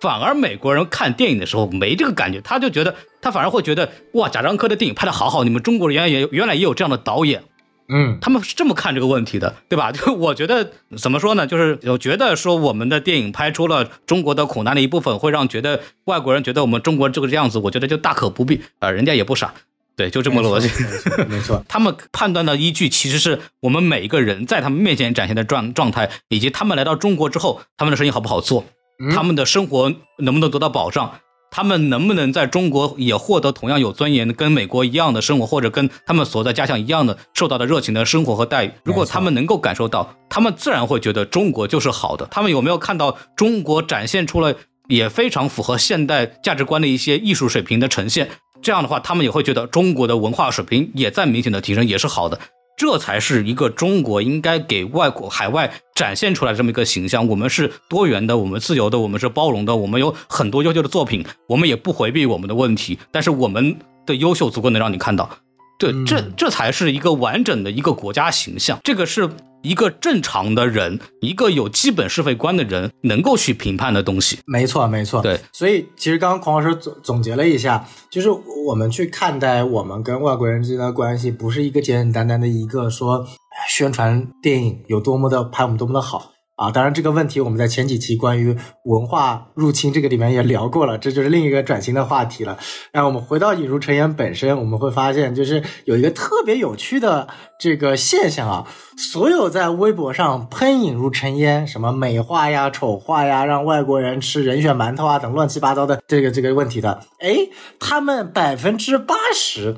Speaker 1: 反而美国人看电影的时候没这个感觉，他就觉得他反而会觉得哇，贾樟柯的电影拍的好好，你们中国人原来也有原来也有这样的导演。
Speaker 2: 嗯，
Speaker 1: 他们是这么看这个问题的，对吧？就我觉得怎么说呢？就是我觉得说我们的电影拍出了中国的苦难的一部分，会让觉得外国人觉得我们中国这个样子，我觉得就大可不必啊、呃，人家也不傻，对，就这么逻辑。
Speaker 2: 没错，没错
Speaker 1: 他们判断的依据其实是我们每一个人在他们面前展现的状状态，以及他们来到中国之后，他们的生意好不好做，
Speaker 2: 嗯
Speaker 1: 他们的生活能不能得到保障。他们能不能在中国也获得同样有尊严、跟美国一样的生活，或者跟他们所在家乡一样的受到的热情的生活和待遇？如果他们能够感受到，他们自然会觉得中国就是好的。他们有没有看到中国展现出了也非常符合现代价值观的一些艺术水平的呈现？这样的话，他们也会觉得中国的文化水平也在明显的提升，也是好的。这才是一个中国应该给外国海外展现出来这么一个形象。我们是多元的，我们自由的，我们是包容的，我们有很多优秀的作品，我们也不回避我们的问题。但是我们的优秀足够能让你看到，对，这这才是一个完整的一个国家形象。这个是一个正常的人，一个有基本是非观的人能够去评判的东西。
Speaker 2: 没错，没错。
Speaker 1: 对，
Speaker 2: 所以其实刚刚孔老师总总结了一下，就是我们去看待我们跟外国人之间的关系，不是一个简简单单的一个说宣传电影有多么的拍我们多么的好啊。当然，这个问题我们在前几期关于文化入侵这个里面也聊过了，这就是另一个转型的话题了。那我们回到引入陈言本身，我们会发现，就是有一个特别有趣的这个现象啊。所有在微博上喷引入尘烟，什么美化呀、丑化呀，让外国人吃人血馒头啊等乱七八糟的这个这个问题的，哎，他们百分之八十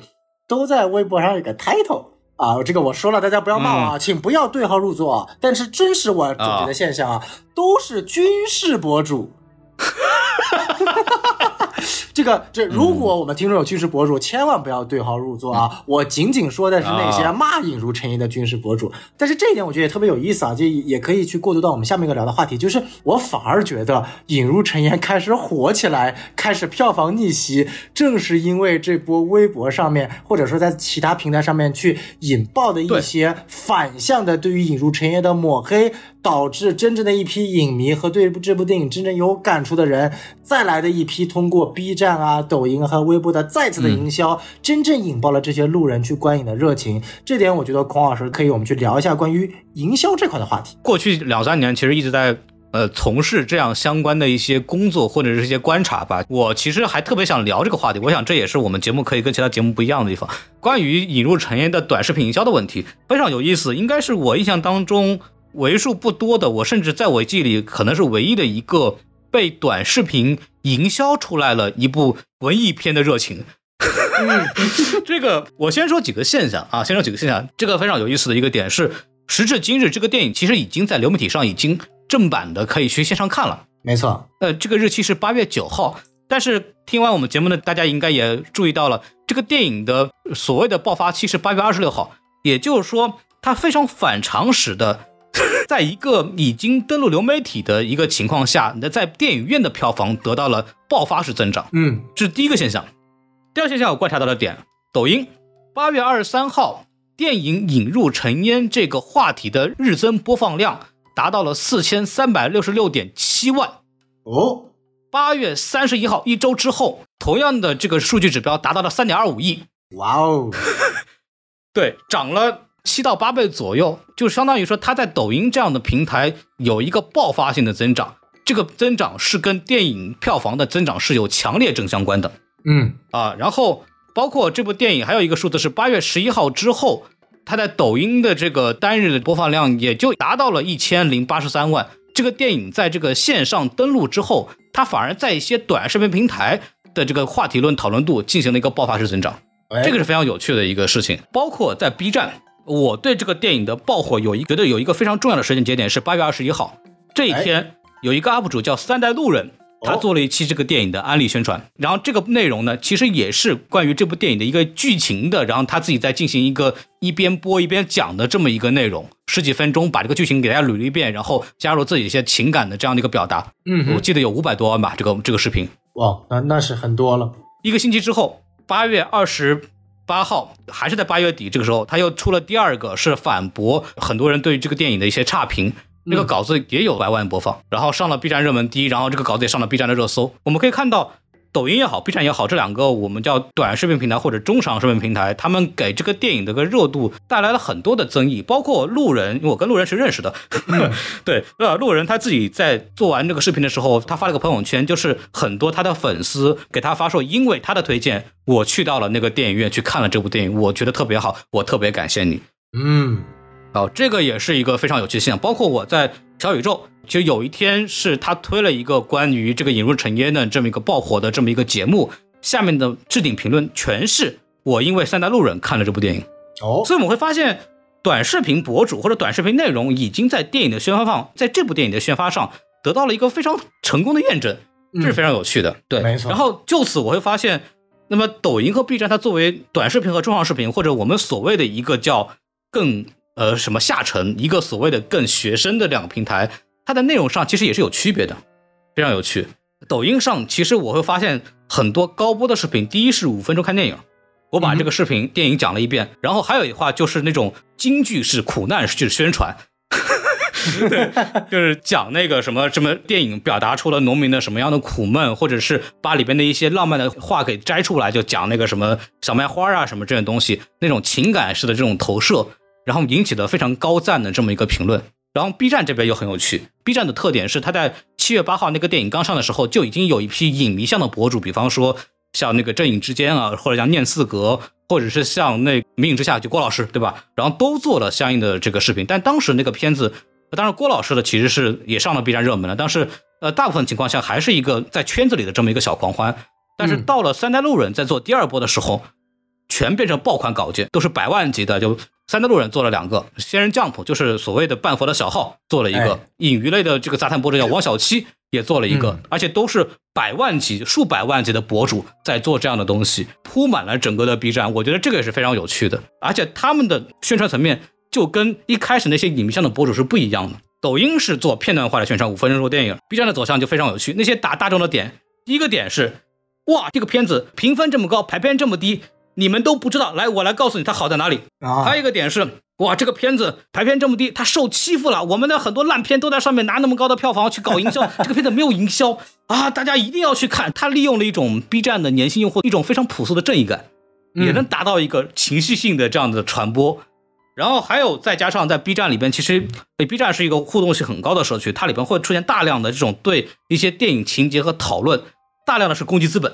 Speaker 2: 都在微博上有个 title 啊，这个我说了，大家不要骂我啊，请不要对号入座啊。但是真实我总结的现象啊，都是军事博主。这个这，如果我们听众有军事博主，千万不要对号入座啊！我仅仅说的是那些骂引如陈一的军事博主。但是这一点我觉得也特别有意思啊，就也可以去过渡到我们下面一个聊的话题，就是我反而觉得引如陈言开始火起来，开始票房逆袭，正是因为这波微博上面或者说在其他平台上面去引爆的一些反向的对于引入陈言的抹黑。导致真正的一批影迷和对这部电影真正有感触的人，再来的一批通过 B 站啊、抖音和微博的再次的营销，嗯、真正引爆了这些路人去观影的热情。这点我觉得孔老师可以我们去聊一下关于营销这块的话题。
Speaker 1: 过去两三年其实一直在呃从事这样相关的一些工作或者是一些观察吧。我其实还特别想聊这个话题，我想这也是我们节目可以跟其他节目不一样的地方。关于引入成烟的短视频营销的问题，非常有意思，应该是我印象当中为数不多的，我甚至在我记忆里可能是唯一的一个被短视频营销出来了一部文艺片的热情。这个我先说几个现象啊，先说几个现象。这个非常有意思的一个点是，时至今日，这个电影其实已经在流媒体上已经正版的可以去线上看了。
Speaker 2: 没错，
Speaker 1: 呃，这个日期是八月九号。但是听完我们节目的大家应该也注意到了，这个电影的所谓的爆发期是八月二十六号，也就是说，它非常反常识的，在一个已经登陆流媒体的一个情况下，那在电影院的票房得到了爆发式增长。
Speaker 2: 嗯，
Speaker 1: 这是第一个现象。第二现象我观察到的点，抖音八月二十三号电影引入尘烟这个话题的日增播放量达到了四千三百六十六点七万。
Speaker 2: 哦，
Speaker 1: 八月三十一号一周之后，同样的这个数据指标达到了三点二五亿，
Speaker 2: 哇哦，
Speaker 1: 对，涨了七到八倍左右，就相当于说它在抖音这样的平台有一个爆发性的增长，这个增长是跟电影票房的增长是有强烈正相关的。
Speaker 2: 嗯，
Speaker 1: 啊，然后包括这部电影还有一个数字是八月十一号之后，它在抖音的这个单日的播放量也就达到了一千零八十三万。这个电影在这个线上登录之后，它反而在一些短视频平台的这个话题论讨论度进行了一个爆发式增长，
Speaker 2: 哎
Speaker 1: 这个是非常有趣的一个事情。包括在 B 站，我对这个电影的爆火有一觉得有一个非常重要的时间节点是八月二十一号这一天，有一个 UP 主叫三代路人。他
Speaker 2: 哦
Speaker 1: 做了一期这个电影的安利宣传，然后这个内容呢，其实也是关于这部电影的一个剧情的，然后他自己在进行一个一边播一边讲的这么一个内容，十几分钟把这个剧情给大家捋了一遍，然后加入自己一些情感的这样的一个表达。
Speaker 2: 嗯，
Speaker 1: 我记得有五百多万吧，这个这个视频。
Speaker 2: 哇，那那是很多了。
Speaker 1: 一个星期之后，八月二十八号，还是在八月底这个时候，他又出了第二个，是反驳很多人对于这个电影的一些差评。这个稿子也有百万播放，然后上了 B 站热门第一，然后这个稿子也上了 B 站的热搜。我们可以看到，抖音也好，B 站也好，这两个我们叫短视频平台或者中长视频平台，他们给这个电影的个热度带来了很多的增益，包括路人，因为我跟路人是认识的，对，呃，路人他自己在做完这个视频的时候，他发了个朋友圈，就是很多他的粉丝给他发说，因为他的推荐，我去到了那个电影院去看了这部电影，我觉得特别好，我特别感谢你。
Speaker 2: 嗯，
Speaker 1: 哦，这个也是一个非常有趣的现象。包括我在小宇宙，就有一天是他推了一个关于这个引入尘烟的这么一个爆火的这么一个节目，下面的置顶评论全是我因为三大路人看了这部电影。
Speaker 2: 哦，
Speaker 1: 所以我们会发现，短视频博主或者短视频内容已经在电影的宣发上，在这部电影的宣发上得到了一个非常成功的验证，这是非常有趣的。对，
Speaker 2: 嗯没错
Speaker 1: 然后就此我会发现，那么抖音和 B 站它作为短视频和中长视频，或者我们所谓的一个叫更呃什么下沉，一个所谓的更学生的两个平台，它的内容上其实也是有区别的，非常有趣。抖音上其实我会发现很多高播的视频，第一是五分钟看电影。我把这个视频、电影讲了一遍，然后还有一话就是那种京剧式、苦难式宣传，对，就是讲那个什么什么电影表达出了农民的什么样的苦闷，或者是把里边的一些浪漫的话给摘出来，就讲那个什么小麦花啊什么这些东西，那种情感式的这种投射，然后引起了非常高赞的这么一个评论。然后 B 站这边又很有趣，B 站的特点是它在七月八号那个电影刚上的时候，就已经有一批影迷向的博主，比方说像那个正影之间啊，或者像念四格，或者是像那明影之下就郭老师，对吧？然后都做了相应的这个视频，但当时那个片子，当然郭老师的其实是也上了 B 站热门了，但是呃，大部分情况下还是一个在圈子里的这么一个小狂欢。但是到了三代路人在做第二波的时候，全变成爆款稿件，都是百万级的。就三德路人做了两个，仙人 Jump 就是所谓的半佛的小号做了一个
Speaker 2: 哎，
Speaker 1: 影娱类的这个杂谈博主叫王小七也做了一个，
Speaker 2: 嗯
Speaker 1: 而且都是百万级、数百万级的博主在做这样的东西，铺满了整个的 B 站。我觉得这个也是非常有趣的，而且他们的宣传层面就跟一开始那些影迷向的博主是不一样的。抖音是做片段化的宣传，五分钟说电影；B 站的走向就非常有趣。那些打大众的点，第一个点是，哇，这个片子评分这么高，排片这么低，你们都不知道。来，我来告诉你它好在哪里。
Speaker 2: 啊，
Speaker 1: 还有一个点是，哇，这个片子排片这么低，它受欺负了。我们的很多烂片都在上面拿那么高的票房去搞营销，这个片子没有营销啊，大家一定要去看。它利用了一种 B 站的年轻用户一种非常朴素的正义感，也能达到一个情绪性的这样的传播。然后还有再加上在 B 站里边，其实 B 站是一个互动性很高的社区，它里边会出现大量的这种对一些电影情节和讨论，大量的是攻击资本。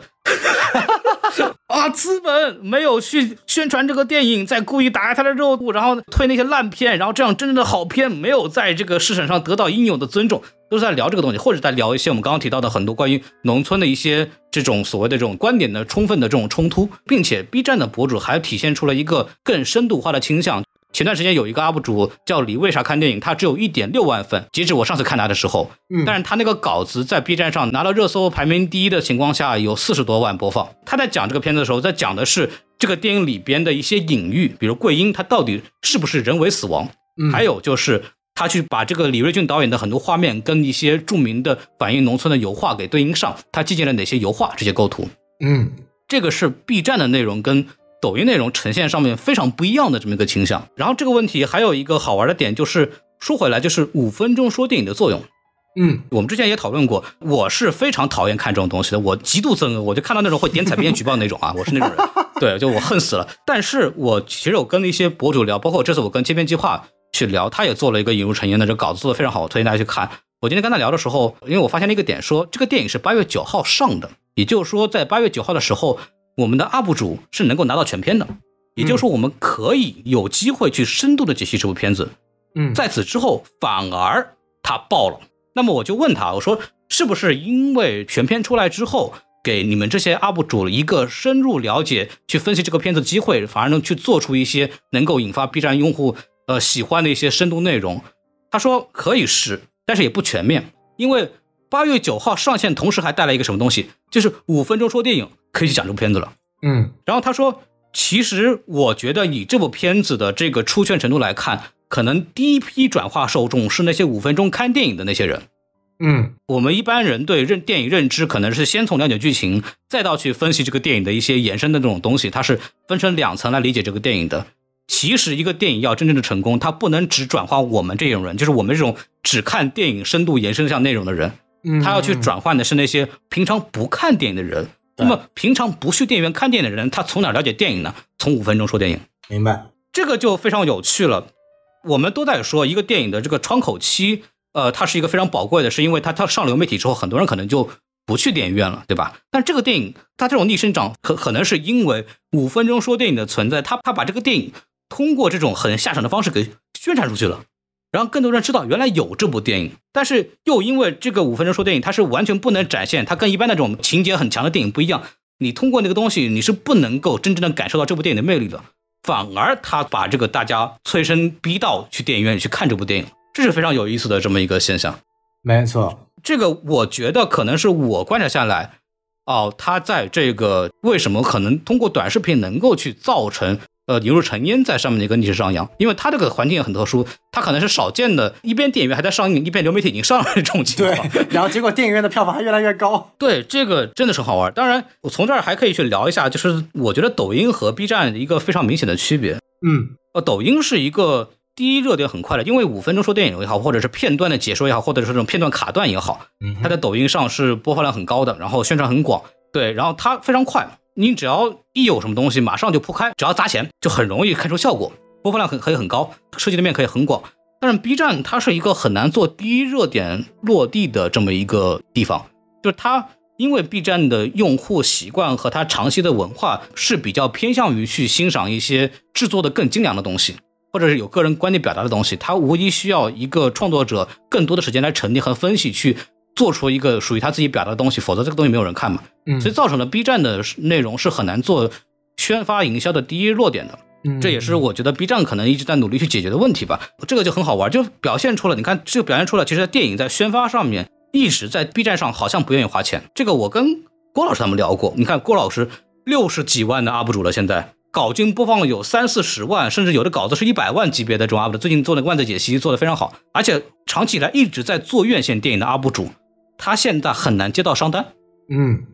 Speaker 1: 啊，资本没有去宣传这个电影，在故意打压它的热度，然后推那些烂片，然后这样真正的好片没有在这个市场上得到应有的尊重，都是在聊这个东西，或者在聊一些我们刚刚提到的很多关于农村的一些这种所谓的这种观点的充分的这种冲突，并且 B 站的博主还体现出了一个更深度化的倾向。前段时间有一个 UP 主叫你为啥看电影，他只有一点六万粉，截止我上次看他的时候，
Speaker 2: 嗯
Speaker 1: 但是他那个稿子在 B 站上拿到热搜排名第一的情况下，有四十多万播放。他在讲这个片子的时候，在讲的是这个电影里边的一些隐喻，比如桂英她到底是不是人为死亡，
Speaker 2: 嗯
Speaker 1: 还有就是他去把这个李瑞俊导演的很多画面跟一些著名的反映农村的油画给对应上，他借鉴了哪些油画这些构图。
Speaker 2: 嗯
Speaker 1: 这个是 B 站的内容跟抖音内容呈现上面非常不一样的这么一个倾向。然后这个问题还有一个好玩的点，就是说回来，就是五分钟说电影的作用。
Speaker 2: 嗯
Speaker 1: 我们之前也讨论过，我是非常讨厌看这种东西的，我极度憎恶，我就看到那种会点彩编举报那种啊，我是那种人，对，就我恨死了。但是我其实我跟一些博主聊，包括这次我跟街边计划去聊，他也做了一个引入成烟的这个稿子，做的非常好，我推荐大家去看。我今天跟他聊的时候，因为我发现了一个点说，这个电影是八月九号上的，也就是说在八月九号的时候，我们的 UP 主是能够拿到全片的，也就是说我们可以有机会去深度的解析这部片子。
Speaker 2: 嗯，
Speaker 1: 在此之后，反而他爆了。那么我就问他，我说是不是因为全片出来之后，给你们这些 UP 主一个深入了解、去分析这个片子的机会，反而能去做出一些能够引发 B 站用户呃喜欢的一些深度内容？他说可以是，但是也不全面，因为八月九号上线，同时还带来一个什么东西，就是五分钟说电影可以去讲这部片子了。
Speaker 2: 嗯
Speaker 1: 然后他说，其实我觉得以这部片子的这个出圈程度来看，可能第一批转化受众是那些五分钟看电影的那些人。
Speaker 2: 嗯
Speaker 1: 我们一般人对认电影认知，可能是先从了解剧情，再到去分析这个电影的一些延伸的这种东西，它是分成两层来理解这个电影的。其实一个电影要真正的成功，它不能只转化我们这种人，就是我们这种只看电影深度延伸向内容的人，
Speaker 2: 嗯，
Speaker 1: 他要去转换的是那些平常不看电影的人。那么平常不去电影院看电影的人，他从哪了解电影呢？从五分钟说电影，
Speaker 2: 明白。
Speaker 1: 这个就非常有趣了。我们都在说一个电影的这个窗口期，呃，它是一个非常宝贵的，是因为它它上流媒体之后，很多人可能就不去电影院了，对吧？但这个电影它这种逆生长，可可能是因为五分钟说电影的存在，它它把这个电影通过这种很下场的方式给宣传出去了。然后更多人知道原来有这部电影，但是又因为这个五分钟说电影，它是完全不能展现，它跟一般那种情节很强的电影不一样。你通过那个东西，你是不能够真正的感受到这部电影的魅力的，反而他把这个大家催生逼到去电影院里去看这部电影，这是非常有意思的这么一个现象。
Speaker 2: 没错。
Speaker 1: 这个我觉得可能是我观察下来，哦，他在这个为什么可能通过短视频能够去造成呃引入尘烟在上面的一个逆势上扬，因为它这个环境也很特殊，它可能是少见的，一边电影院还在上映，一边流媒体已经上了这种情
Speaker 2: 对
Speaker 1: 况。，
Speaker 2: 然后结果电影院的票房还越来越高。
Speaker 1: 对，这个真的是很好玩。当然，我从这儿还可以去聊一下，就是我觉得抖音和 B 站一个非常明显的区别。
Speaker 2: 嗯
Speaker 1: 呃，抖音是一个第一热点很快的，因为五分钟说电影也好，或者是片段的解说也好，或者是这种片段卡段也好，
Speaker 2: 嗯
Speaker 1: 它在抖音上是播放量很高的，然后宣传很广，对，然后它非常快，你只要一有什么东西，马上就铺开，只要砸钱，就很容易看出效果，播放量很可以很高，涉及的面可以很广。但是 B 站它是一个很难做第一热点落地的这么一个地方，就是它因为 B 站的用户习惯和它长期的文化是比较偏向于去欣赏一些制作的更精良的东西，或者是有个人观点表达的东西，它无疑需要一个创作者更多的时间来沉淀和分析，去做出一个属于他自己表达的东西，否则这个东西没有人看嘛。
Speaker 2: 嗯
Speaker 1: 所以造成了 B 站的内容是很难做宣发营销的第一弱点的。
Speaker 2: 嗯
Speaker 1: 这也是我觉得 B 站可能一直在努力去解决的问题吧。这个就很好玩，就表现出了，你看，这个表现出了，其实在电影在宣发上面，一直在 B 站上好像不愿意花钱。这个我跟郭老师他们聊过，你看郭老师六十几万的 UP 主了，现在稿均播放有三四十万，甚至有的稿子是一百万级别的这种 UP 主，最近做那个万字解析做的非常好，而且长期以来一直在做院线电影的 UP 主，他现在很难接到商单。
Speaker 2: 嗯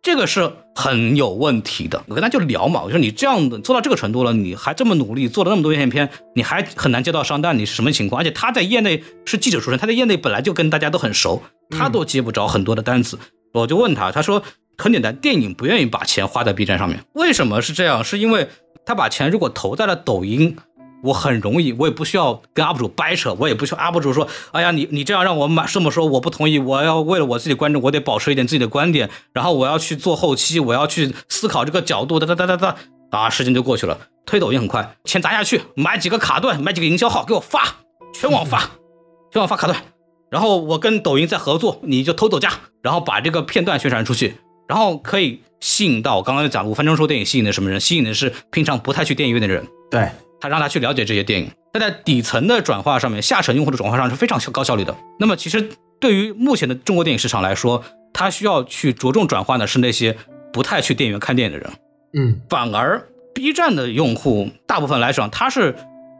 Speaker 1: 这个是很有问题的。我跟他就聊嘛，我说你这样的做到这个程度了，你还这么努力，做了那么多院线片，你还很难接到商单，你是什么情况？而且他在业内是记者出身，他在业内本来就跟大家都很熟，他都接不着很多的单子。我就问他，他说很简单，电影不愿意把钱花在 B 站上面，为什么是这样？是因为他把钱如果投在了抖音。我很容易，我也不需要跟 UP 主掰扯，我也不需要 UP 主说，哎呀，你你这样让我买这么说，我不同意，我要为了我自己观众，我得保持一点自己的观点，然后我要去做后期，我要去思考这个角度，哒哒哒哒哒，啊，时间就过去了。推抖音很快，钱砸下去，买几个卡段，买几个营销号给我发，全网发，全网发卡段，然后我跟抖音再合作，你就偷走价，然后把这个片段宣传出去，然后可以吸引到我刚刚讲五分钟说电影吸引的什么人？吸引的是平常不太去电影院的人。
Speaker 2: 对。
Speaker 1: 他让他去了解这些电影，他在底层的转化上面，下沉用户的转化上是非常高效率的。那么，其实对于目前的中国电影市场来说，他需要去着重转化的是那些不太去电影院看电影的人。
Speaker 2: 嗯，
Speaker 1: 反而 B 站的用户大部分来讲，他是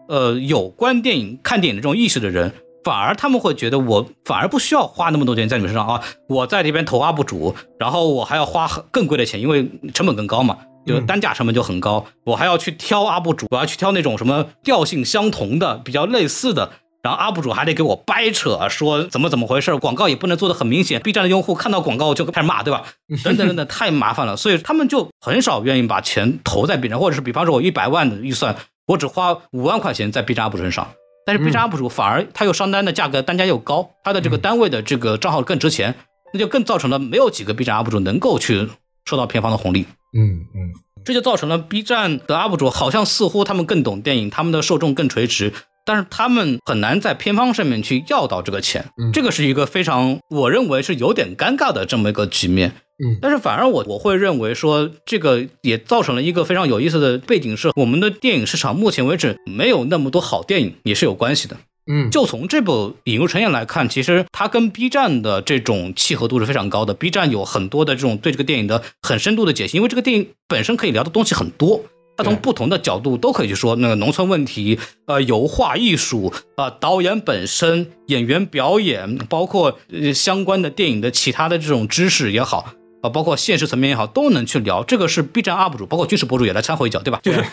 Speaker 1: 呃有关电影、看电影的这种意识的人，反而他们会觉得我反而不需要花那么多钱在你们身上啊，我在这边投 UP 主，然后我还要花更贵的钱，因为成本更高嘛。就单价成本就很高，我还要去挑 UP 主，我要去挑那种什么调性相同的、比较类似的，然后 UP 主还得给我掰扯，说怎么怎么回事，广告也不能做的很明显，B 站的用户看到广告就开始骂，对吧？等等等等，太麻烦了，所以他们就很少愿意把钱投在 B 站，或者是比方说我一百万的预算，我只花五万块钱在 B 站 UP 主身上，但是 B 站 UP 主反而他又上单的价格单价又高，他的这个单位的这个账号更值钱，那就更造成了没有几个 B 站 UP 主能够去收到片方的红利。
Speaker 2: 嗯嗯。
Speaker 1: 这就造成了 B 站的 UP 主好像似乎他们更懂电影，他们的受众更垂直，但是他们很难在片方上面去要到这个钱。嗯这个是一个非常我认为是有点尴尬的这么一个局面。
Speaker 2: 嗯，
Speaker 1: 但是反而我我会认为说，这个也造成了一个非常有意思的背景，是我们的电影市场目前为止没有那么多好电影，也是有关系的。
Speaker 2: 嗯，
Speaker 1: 就从这部《引入尘烟》来看，其实它跟 B 站的这种契合度是非常高的。B 站有很多的这种对这个电影的很深度的解析，因为这个电影本身可以聊的东西很多，它从不同的角度都可以去说那个农村问题、呃油画艺术、啊导演本身、演员表演，包括相关的电影的其他的这种知识也好。啊，包括现实层面也好，都能去聊。这个是 B 站 UP 主，包括军事博主也来掺和一脚，对吧？就是，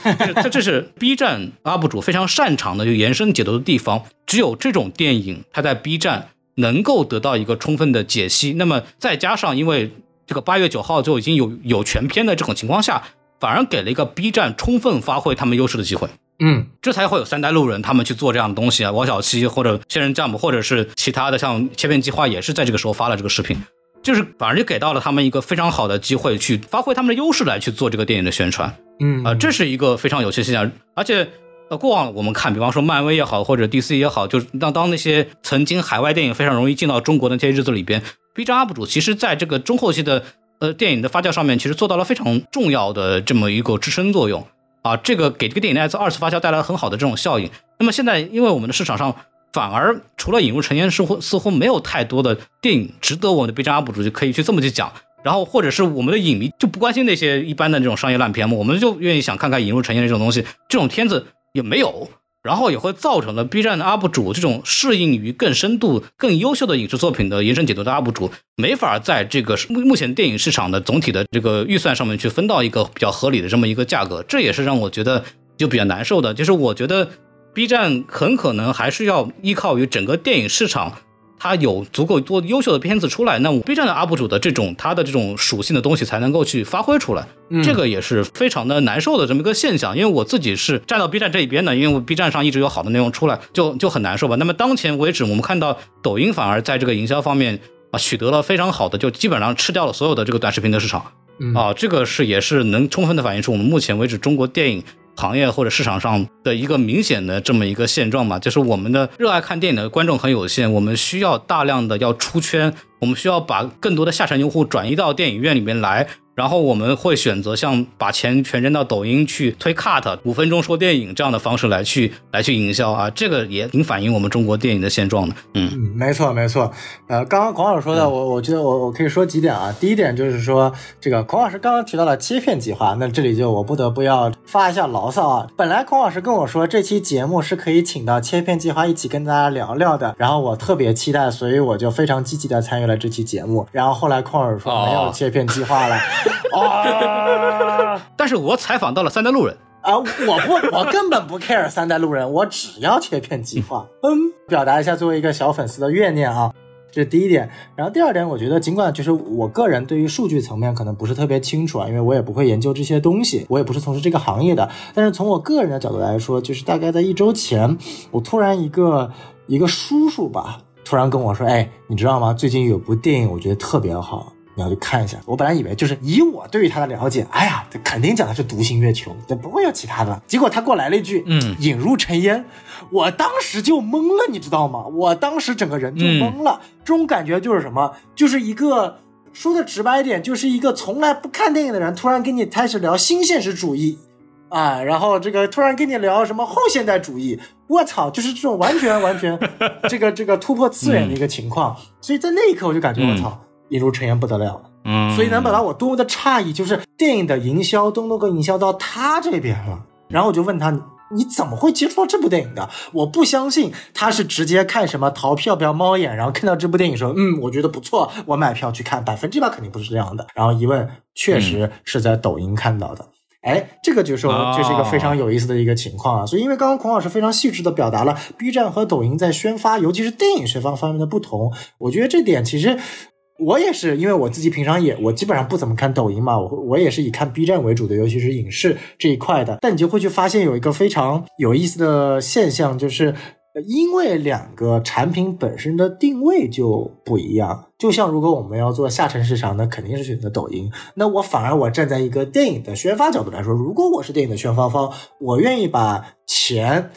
Speaker 1: 这这是 B 站 UP 主非常擅长的，就延伸解读的地方。只有这种电影，它在 B 站能够得到一个充分的解析。那么再加上，因为这个八月九号就已经有有全片的这种情况下，反而给了一个 B 站充分发挥他们优势的机会。
Speaker 2: 嗯，
Speaker 1: 这才会有三代路人他们去做这样的东西啊。王小七或者仙人掌或者是其他的，像切片计划也是在这个时候发了这个视频。就是反而就给到了他们一个非常好的机会，去发挥他们的优势来去做这个电影的宣传。
Speaker 2: 嗯
Speaker 1: 啊，这是一个非常有趣的现象。而且呃，过往我们看，比方说漫威也好，或者 DC 也好，就是当当那些曾经海外电影非常容易进到中国的那些日子里边，B 站 UP 主其实在这个中后期的呃电影的发酵上面，其实做到了非常重要的这么一个支撑作用啊。这个给这个电影的二次发酵带来了很好的这种效应。那么现在，因为我们的市场上。反而除了引入尘烟，似乎似乎没有太多的电影值得我们的 B 站 UP 主就可以去这么去讲，然后或者是我们的影迷就不关心那些一般的这种商业烂片嘛，我们就愿意想看看引入尘烟这种东西，这种片子也没有，然后也会造成了 B 站的 UP 主这种适应于更深度、更优秀的影视作品的延伸解读的 UP 主，没法在这个目目前电影市场的总体的这个预算上面去分到一个比较合理的这么一个价格，这也是让我觉得就比较难受的，就是我觉得。B 站很可能还是要依靠于整个电影市场，它有足够多优秀的片子出来，那 B 站的 UP 主的这种它的这种属性的东西才能够去发挥出来。这个也是非常的难受的这么一个现象。因为我自己是站到 B 站这一边的，因为 B 站上一直有好的内容出来，就就很难受吧。那么当前为止，我们看到抖音反而在这个营销方面啊取得了非常好的，就基本上吃掉了所有的这个短视频的市场啊，这个是也是能充分的反映出我们目前为止中国电影。行业或者市场上的一个明显的这么一个现状嘛，就是我们的热爱看电影的观众很有限，我们需要大量的要出圈，我们需要把更多的下沉用户转移到电影院里面来。然后我们会选择像把钱全扔到抖音去推 cut 五分钟说电影这样的方式来去来去营销啊，这个也挺反映我们中国电影的现状的。
Speaker 2: 嗯嗯，没错没错。呃，刚刚孔老师说的，我我觉得我我可以说几点啊。第一点就是说，这个孔老师刚刚提到了切片计划，那这里就我不得不要发一下牢骚啊。本来孔老师跟我说这期节目是可以请到切片计划一起跟大家聊聊的，然后我特别期待，所以我就非常积极的参与了这期节目。然后后来孔老师说没有切片计划了。啊！
Speaker 1: 但是我采访到了三代路人
Speaker 2: 啊，我不，我根本不 care 三代路人，我只要切片计划。嗯，表达一下作为一个小粉丝的怨念啊。这是第一点。然后第二点，我觉得尽管就是我个人对于数据层面可能不是特别清楚啊，因为我也不会研究这些东西，我也不是从事这个行业的。但是从我个人的角度来说，就是大概在一周前，我突然一个一个叔叔吧，突然跟我说：“哎，你知道吗？最近有部电影，我觉得特别好。”你要去看一下，我本来以为就是以我对于他的了解，哎呀，这肯定讲的是独行月球，这不会有其他的。结果他给我来了一句，
Speaker 1: 嗯，
Speaker 2: 引入尘烟，我当时就懵了，你知道吗？我当时整个人就懵了。这种感觉就是什么？就是一个说的直白一点，就是一个从来不看电影的人，突然跟你开始聊新现实主义啊，然后这个突然跟你聊什么后现代主义，我操，就是这种完全完全 这个这个突破次元的一个情况。所以在那一刻，我就感觉我操。引入尘烟不得了，
Speaker 1: 嗯，
Speaker 2: 所以能表达我多么的诧异，就是电影的营销都能够营销到他这边了。然后我就问他，你怎么会接触到这部电影的？我不相信他是直接看什么淘票票猫眼，然后看到这部电影说，嗯，我觉得不错，我买票去看。百分之百肯定不是这样的。然后一问，确实是在抖音看到的。哎，这个就说就是一个非常有意思的一个情况啊。所以因为刚刚孔老师非常细致的表达了 B 站和抖音在宣发，尤其是电影宣发方面的不同，我觉得这点其实。我也是，因为我自己平常也，我基本上不怎么看抖音嘛，我我也是以看 B 站为主的，尤其是影视这一块的。但你就会去发现有一个非常有意思的现象，就是因为两个产品本身的定位就不一样。就像如果我们要做下沉市场，那肯定是选择抖音。那我反而我站在一个电影的宣发角度来说，如果我是电影的宣发方，我愿意把钱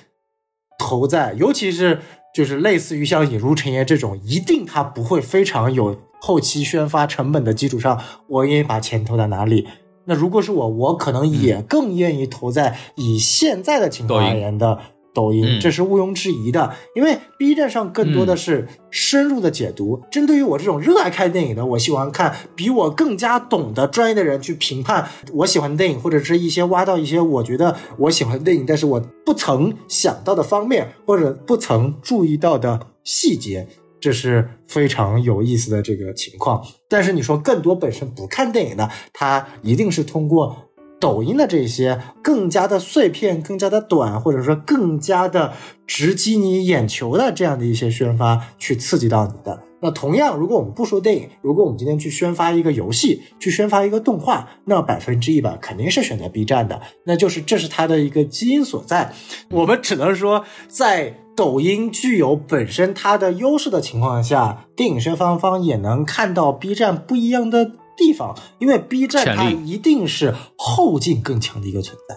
Speaker 2: 投在，尤其是就是类似于像引入尘烟这种，一定它不会非常有。后期宣发成本的基础上，我愿意把钱投在哪里？那如果是我，我可能也更愿意投在以现在的情况而言的抖音，这是毋庸置疑的。因为 B 站上更多的是深入的解读，针对于我这种热爱看电影的，我喜欢看比我更加懂得专业的人去评判我喜欢的电影，或者是一些挖到一些我觉得我喜欢的电影，但是我不曾想到的方面，或者不曾注意到的细节。这是非常有意思的这个情况，但是你说更多本身不看电影的，他一定是通过抖音的这些更加的碎片、更加的短，或者说更加的直击你眼球的这样的一些宣发去刺激到你的。那同样，如果我们不说电影，如果我们今天去宣发一个游戏，去宣发一个动画，那百分之一百肯定是选择 B 站的，那就是这是它的一个基因所在。我们只能说在。抖音具有本身它的优势的情况下，电影宣发方也能看到 B 站不一样的地方，因为 B 站它一定是后劲更强的一个存在，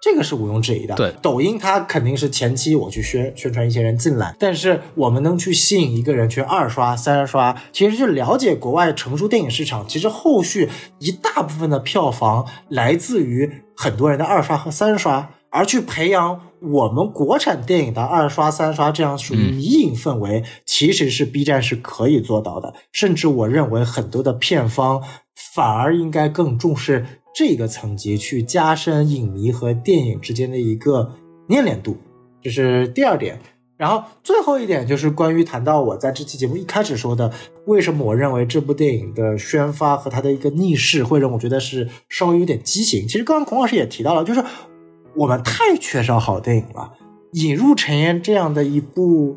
Speaker 2: 这个是毋庸置疑的。
Speaker 1: 对，
Speaker 2: 抖音它肯定是前期我去宣宣传一些人进来，但是我们能去吸引一个人去二刷、三刷，其实去了解国外成熟电影市场，其实后续一大部分的票房来自于很多人的二刷和三刷。而去培养我们国产电影的二刷、三刷这样属于迷影氛围，其实是 B 站是可以做到的。甚至我认为很多的片方反而应该更重视这个层级，去加深影迷和电影之间的一个粘连度。这是第二点。然后最后一点就是关于谈到我在这期节目一开始说的，为什么我认为这部电影的宣发和它的一个逆势会让我觉得是稍微有点畸形。其实刚刚孔老师也提到了，就是。我们太缺少好电影了，引入尘烟这样的一部，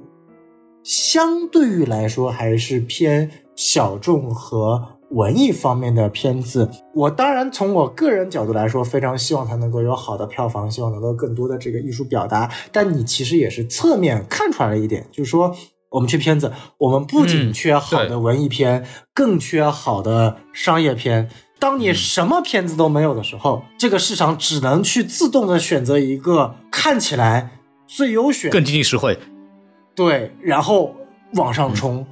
Speaker 2: 相对于来说还是偏小众和文艺方面的片子。我当然从我个人角度来说，非常希望它能够有好的票房，希望能够更多的这个艺术表达。但你其实也是侧面看出来了一点，就是说我们缺片子，我们不仅缺好的文艺片，更缺好的商业片。当你什么片子都没有的时候，这个市场只能去自动的选择一个看起来最优选、
Speaker 1: 更经济实惠，
Speaker 2: 对，然后往上冲。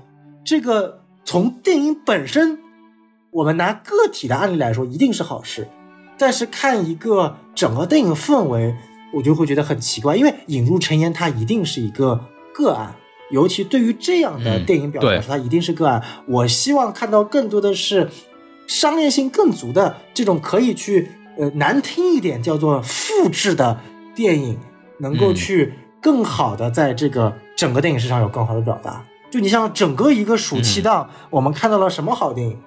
Speaker 2: 这个从电影本身，我们拿个体的案例来说，一定是好事。但是看一个整个电影氛围，我就会觉得很奇怪，因为引入尘烟，它一定是一个个案，尤其对于这样的电影表来说，它一定是个案。我希望看到更多的是。商业性更足的这种可以去，呃，难听一点叫做复制的电影，能够去更好的在这个整个电影市场有更好的表达。就你像整个一个暑期档，我们看到了什么好电影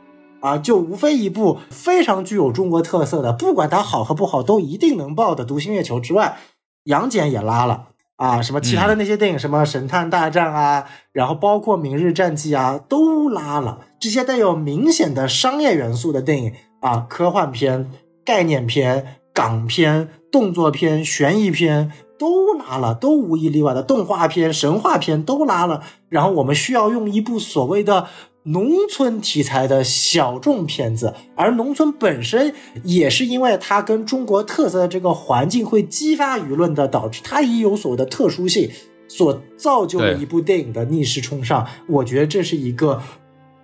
Speaker 2: 啊？就无非一部非常具有中国特色的，不管它好和不好都一定能爆的《独行月球》之外，杨戬也拉了，啊，什么其他的那些电影，什么《神探大战》啊，然后包括《明日战记》啊，都拉了这些带有明显的商业元素的电影啊，科幻片、概念片、港片、动作片、悬疑片都拉了，都无一例外的动画片、神话片都拉了。然后我们需要用一部所谓的。农村题材的小众片子，而农村本身也是因为它跟中国特色的这个环境会激发舆论的，导致它也有所谓的特殊性，所造就了一部电影的逆势冲上。我觉得这是一个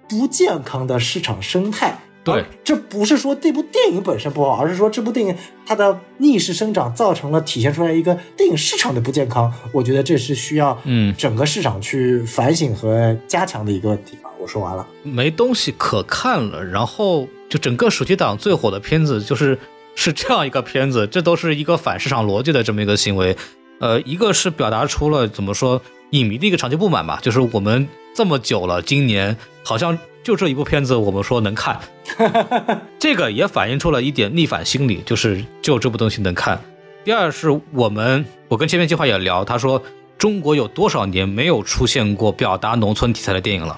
Speaker 2: 不健康的市场生态。
Speaker 1: 对，
Speaker 2: 这不是说这部电影本身不好，而是说这部电影它的逆势生长造成了体现出来一个电影市场的不健康。我觉得这是需要
Speaker 1: 嗯
Speaker 2: 整个市场去反省和加强的一个问题吧。我说完了，
Speaker 1: 没东西可看了，然后就整个暑期档最火的片子就是是这样一个片子，这都是一个反市场逻辑的这么一个行为。呃，一个是表达出了怎么说影迷的一个长期不满吧，就是我们这么久了，今年好像。就这一部片子，我们说能看，这个也反映出了一点逆反心理，就是就这部东西能看。第二是我们，我跟千面计划也聊，他说中国有多少年没有出现过表达农村题材的电影了？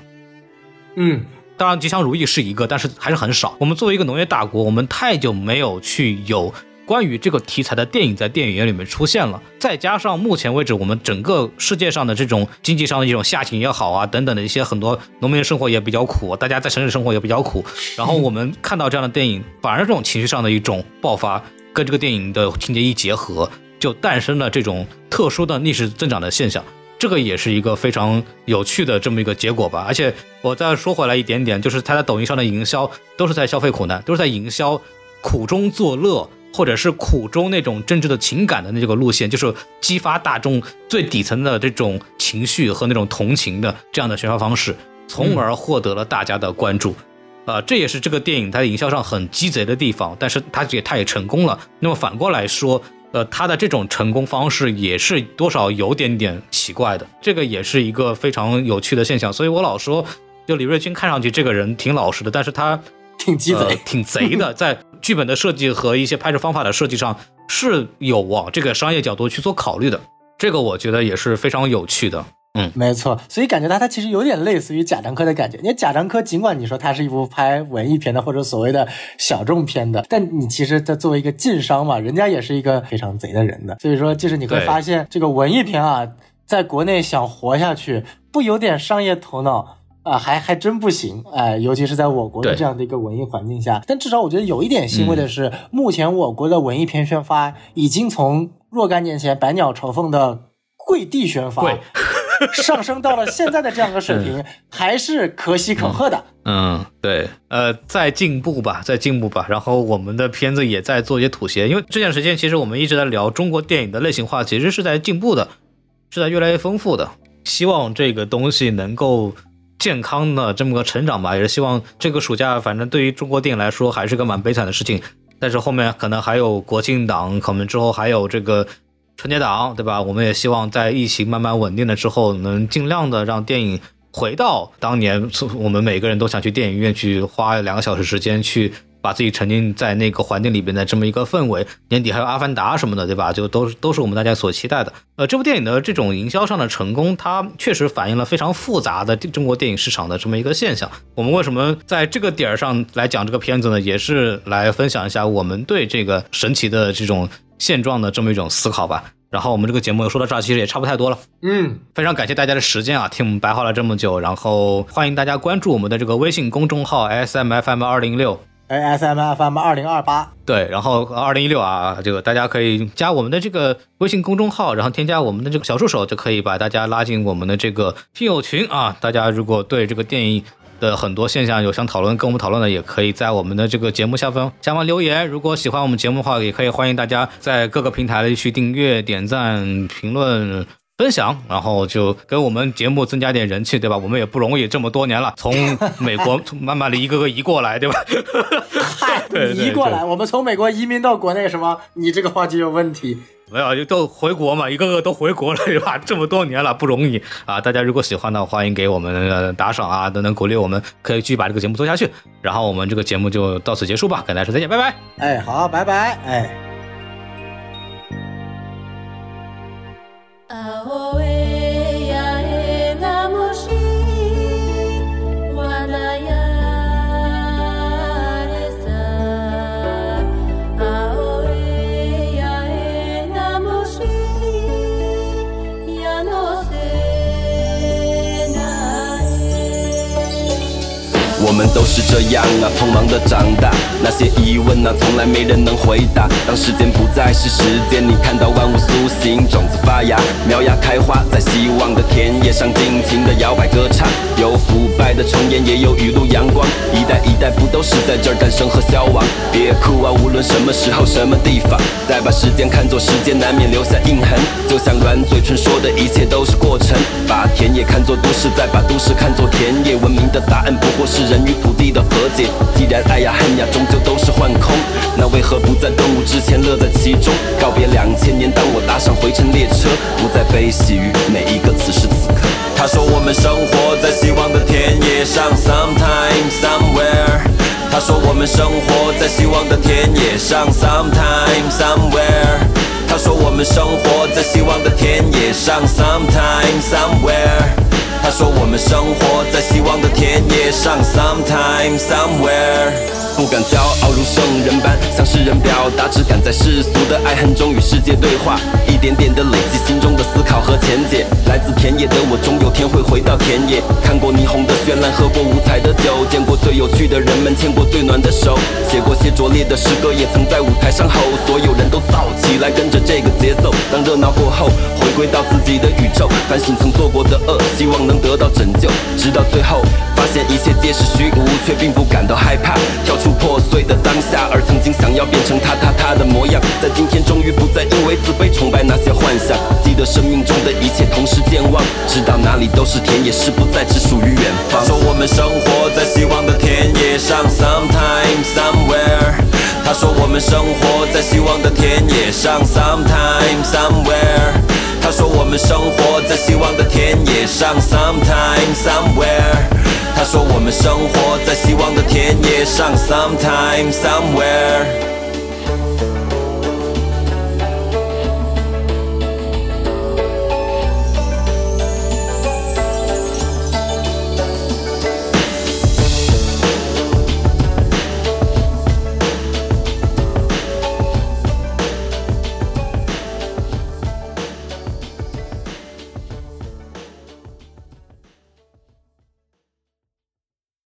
Speaker 2: 嗯，
Speaker 1: 当然吉祥如意是一个，但是还是很少。我们作为一个农业大国，我们太久没有去有。关于这个题材的电影在电影院里面出现了，再加上目前为止我们整个世界上的这种经济上的一种下行也好啊，等等的一些很多农民生活也比较苦，大家在城市生活也比较苦。然后我们看到这样的电影，反而这种情绪上的一种爆发，跟这个电影的情节一结合，就诞生了这种特殊的逆势增长的现象。这个也是一个非常有趣的这么一个结果吧。而且我再说回来一点点，就是他在抖音上的营销都是在消费苦难，都是在营销苦中作乐。或者是苦中那种真挚的情感的那个路线，就是激发大众最底层的这种情绪和那种同情的这样的宣发方式，从而获得了大家的关注。啊，这也是这个电影它营销上很鸡贼的地方，但是它也它也成功了。那么反过来说，呃，他的这种成功方式也是多少有点点奇怪的，这个也是一个非常有趣的现象。所以我老说，就李瑞军看上去这个人挺老实的，但是他。
Speaker 2: 挺鸡贼，
Speaker 1: 挺贼的，在剧本的设计和一些拍摄方法的设计上是有往这个商业角度去做考虑的，这个我觉得也是非常有趣的。嗯，
Speaker 2: 没错，所以感觉他他其实有点类似于贾樟柯的感觉。因为贾樟柯尽管你说他是一部拍文艺片的或者所谓的小众片的，但你其实他作为一个晋商嘛，人家也是一个非常贼的人的。所以说，就是你会发现这个文艺片啊，在国内想活下去，不有点商业头脑。啊，还还真不行，哎，尤其是在我国的这样的一个文艺环境下。但至少我觉得有一点欣慰的是，目前我国的文艺片宣发已经从若干年前百鸟朝凤的跪地宣发，上升到了现在的这样一个水平，还是可喜可贺的。
Speaker 1: 嗯，对，呃，在进步吧，在进步吧。然后我们的片子也在做一些妥协，因为这段时间其实我们一直在聊中国电影的类型化，其实是在进步的，是在越来越丰富的。希望这个东西能够。健康的这么个成长吧，也是希望这个暑假，反正对于中国电影来说还是个蛮悲惨的事情。但是后面可能还有国庆档，可能之后还有这个春节档，对吧？我们也希望在疫情慢慢稳定了之后，能尽量的让电影回到当年我们每个人都想去电影院去花两个小时时间去。把自己沉浸在那个环境里边的这么一个氛围，年底还有《阿凡达》什么的，对吧？就都是都是我们大家所期待的。呃，这部电影的这种营销上的成功，它确实反映了非常复杂的中国电影市场的这么一个现象。我们为什么在这个点儿上来讲这个片子呢？也是来分享一下我们对这个神奇的这种现状的这么一种思考吧。然后我们这个节目说到这儿，其实也差不太多了。
Speaker 2: 嗯，
Speaker 1: 非常感谢大家的时间啊，听我们白话了这么久。然后欢迎大家关注我们的这个微信公众号 S M F M 二零六。
Speaker 2: A S M F M 二零二八，
Speaker 1: 对，然后二零一六啊，这个大家可以加我们的这个微信公众号，然后添加我们的这个小助手，就可以把大家拉进我们的这个听友群啊。大家如果对这个电影的很多现象有想讨论，跟我们讨论的，也可以在我们的这个节目下方下方留言。如果喜欢我们节目的话，也可以欢迎大家在各个平台里去订阅、点赞、评论。分享，然后就给我们节目增加点人气，对吧？我们也不容易，这么多年了，从美国 慢慢的一个个移过来，对吧？
Speaker 2: 嗨，移过来，我们从美国移民到国内，什么？你这个话就有问题。
Speaker 1: 没有，就都回国嘛，一个个都回国了，对吧？这么多年了，不容易啊！大家如果喜欢的，欢迎给我们打赏啊，等等鼓励，我们可以继续把这个节目做下去。然后我们这个节目就到此结束吧，跟大家说再见，拜拜。
Speaker 2: 哎，好，拜拜，哎。
Speaker 3: 我们都是这样啊，匆忙的长大。那些疑问啊，从来没人能回答。当时间不再是时间，你看到万物苏醒，种子发芽，苗芽开花，在希望的田野上尽情的摇摆歌唱。有腐败的重演，也有雨露阳光。一代一代不都是在这儿诞生和消亡？别哭啊，无论什么时候、什么地方，再把时间看作时间，难免留下印痕。就像软嘴唇说的，一切都是过程。把田野看作都市，再把都市看作田野。文明的答案不过是人与土地的和解。既然爱呀恨呀，终究都是幻空，那为何不在顿悟之前乐在其中？告别两千年，当我搭上回程列车，不再悲喜于每一个此时此刻。他说我们生活在希望的田野上，sometime somewhere。他说我们生活在希望的田野上，sometime somewhere。他说我们生活在希望的田野上，sometime somewhere。他说我们生活在希望的田野上，sometime somewhere。不敢骄傲如圣人般向世人表达，只敢在世俗的爱恨中与世界对话，一点点的累积心中的思考和浅解。来自田野的我，终有天会回到田野。看过霓虹的绚烂，喝过五彩的酒，见过最有趣的人们，牵过最暖的手，写过些拙劣的诗歌，也曾在舞台上吼，所有人都燥起来，跟着这个节奏。当热闹过后，回归到自己的宇宙，反省曾做过的恶，希望能得到拯救，直到最后发现一切皆是虚无，却并不感到害怕，跳出。出破碎的当下，而曾经想要变成他他他的模样，在今天终于不再因为自卑崇拜那些幻想，记得生命中的一切同时健忘，知道哪里都是田野，是不再只属于远方。他说我们生活在希望的田野上，sometime somewhere。他说我们生活在希望的田野上，sometime somewhere。他说我们生活在希望的田野上，sometime somewhere。他说我们生活在希望的田野上，sometime somewhere。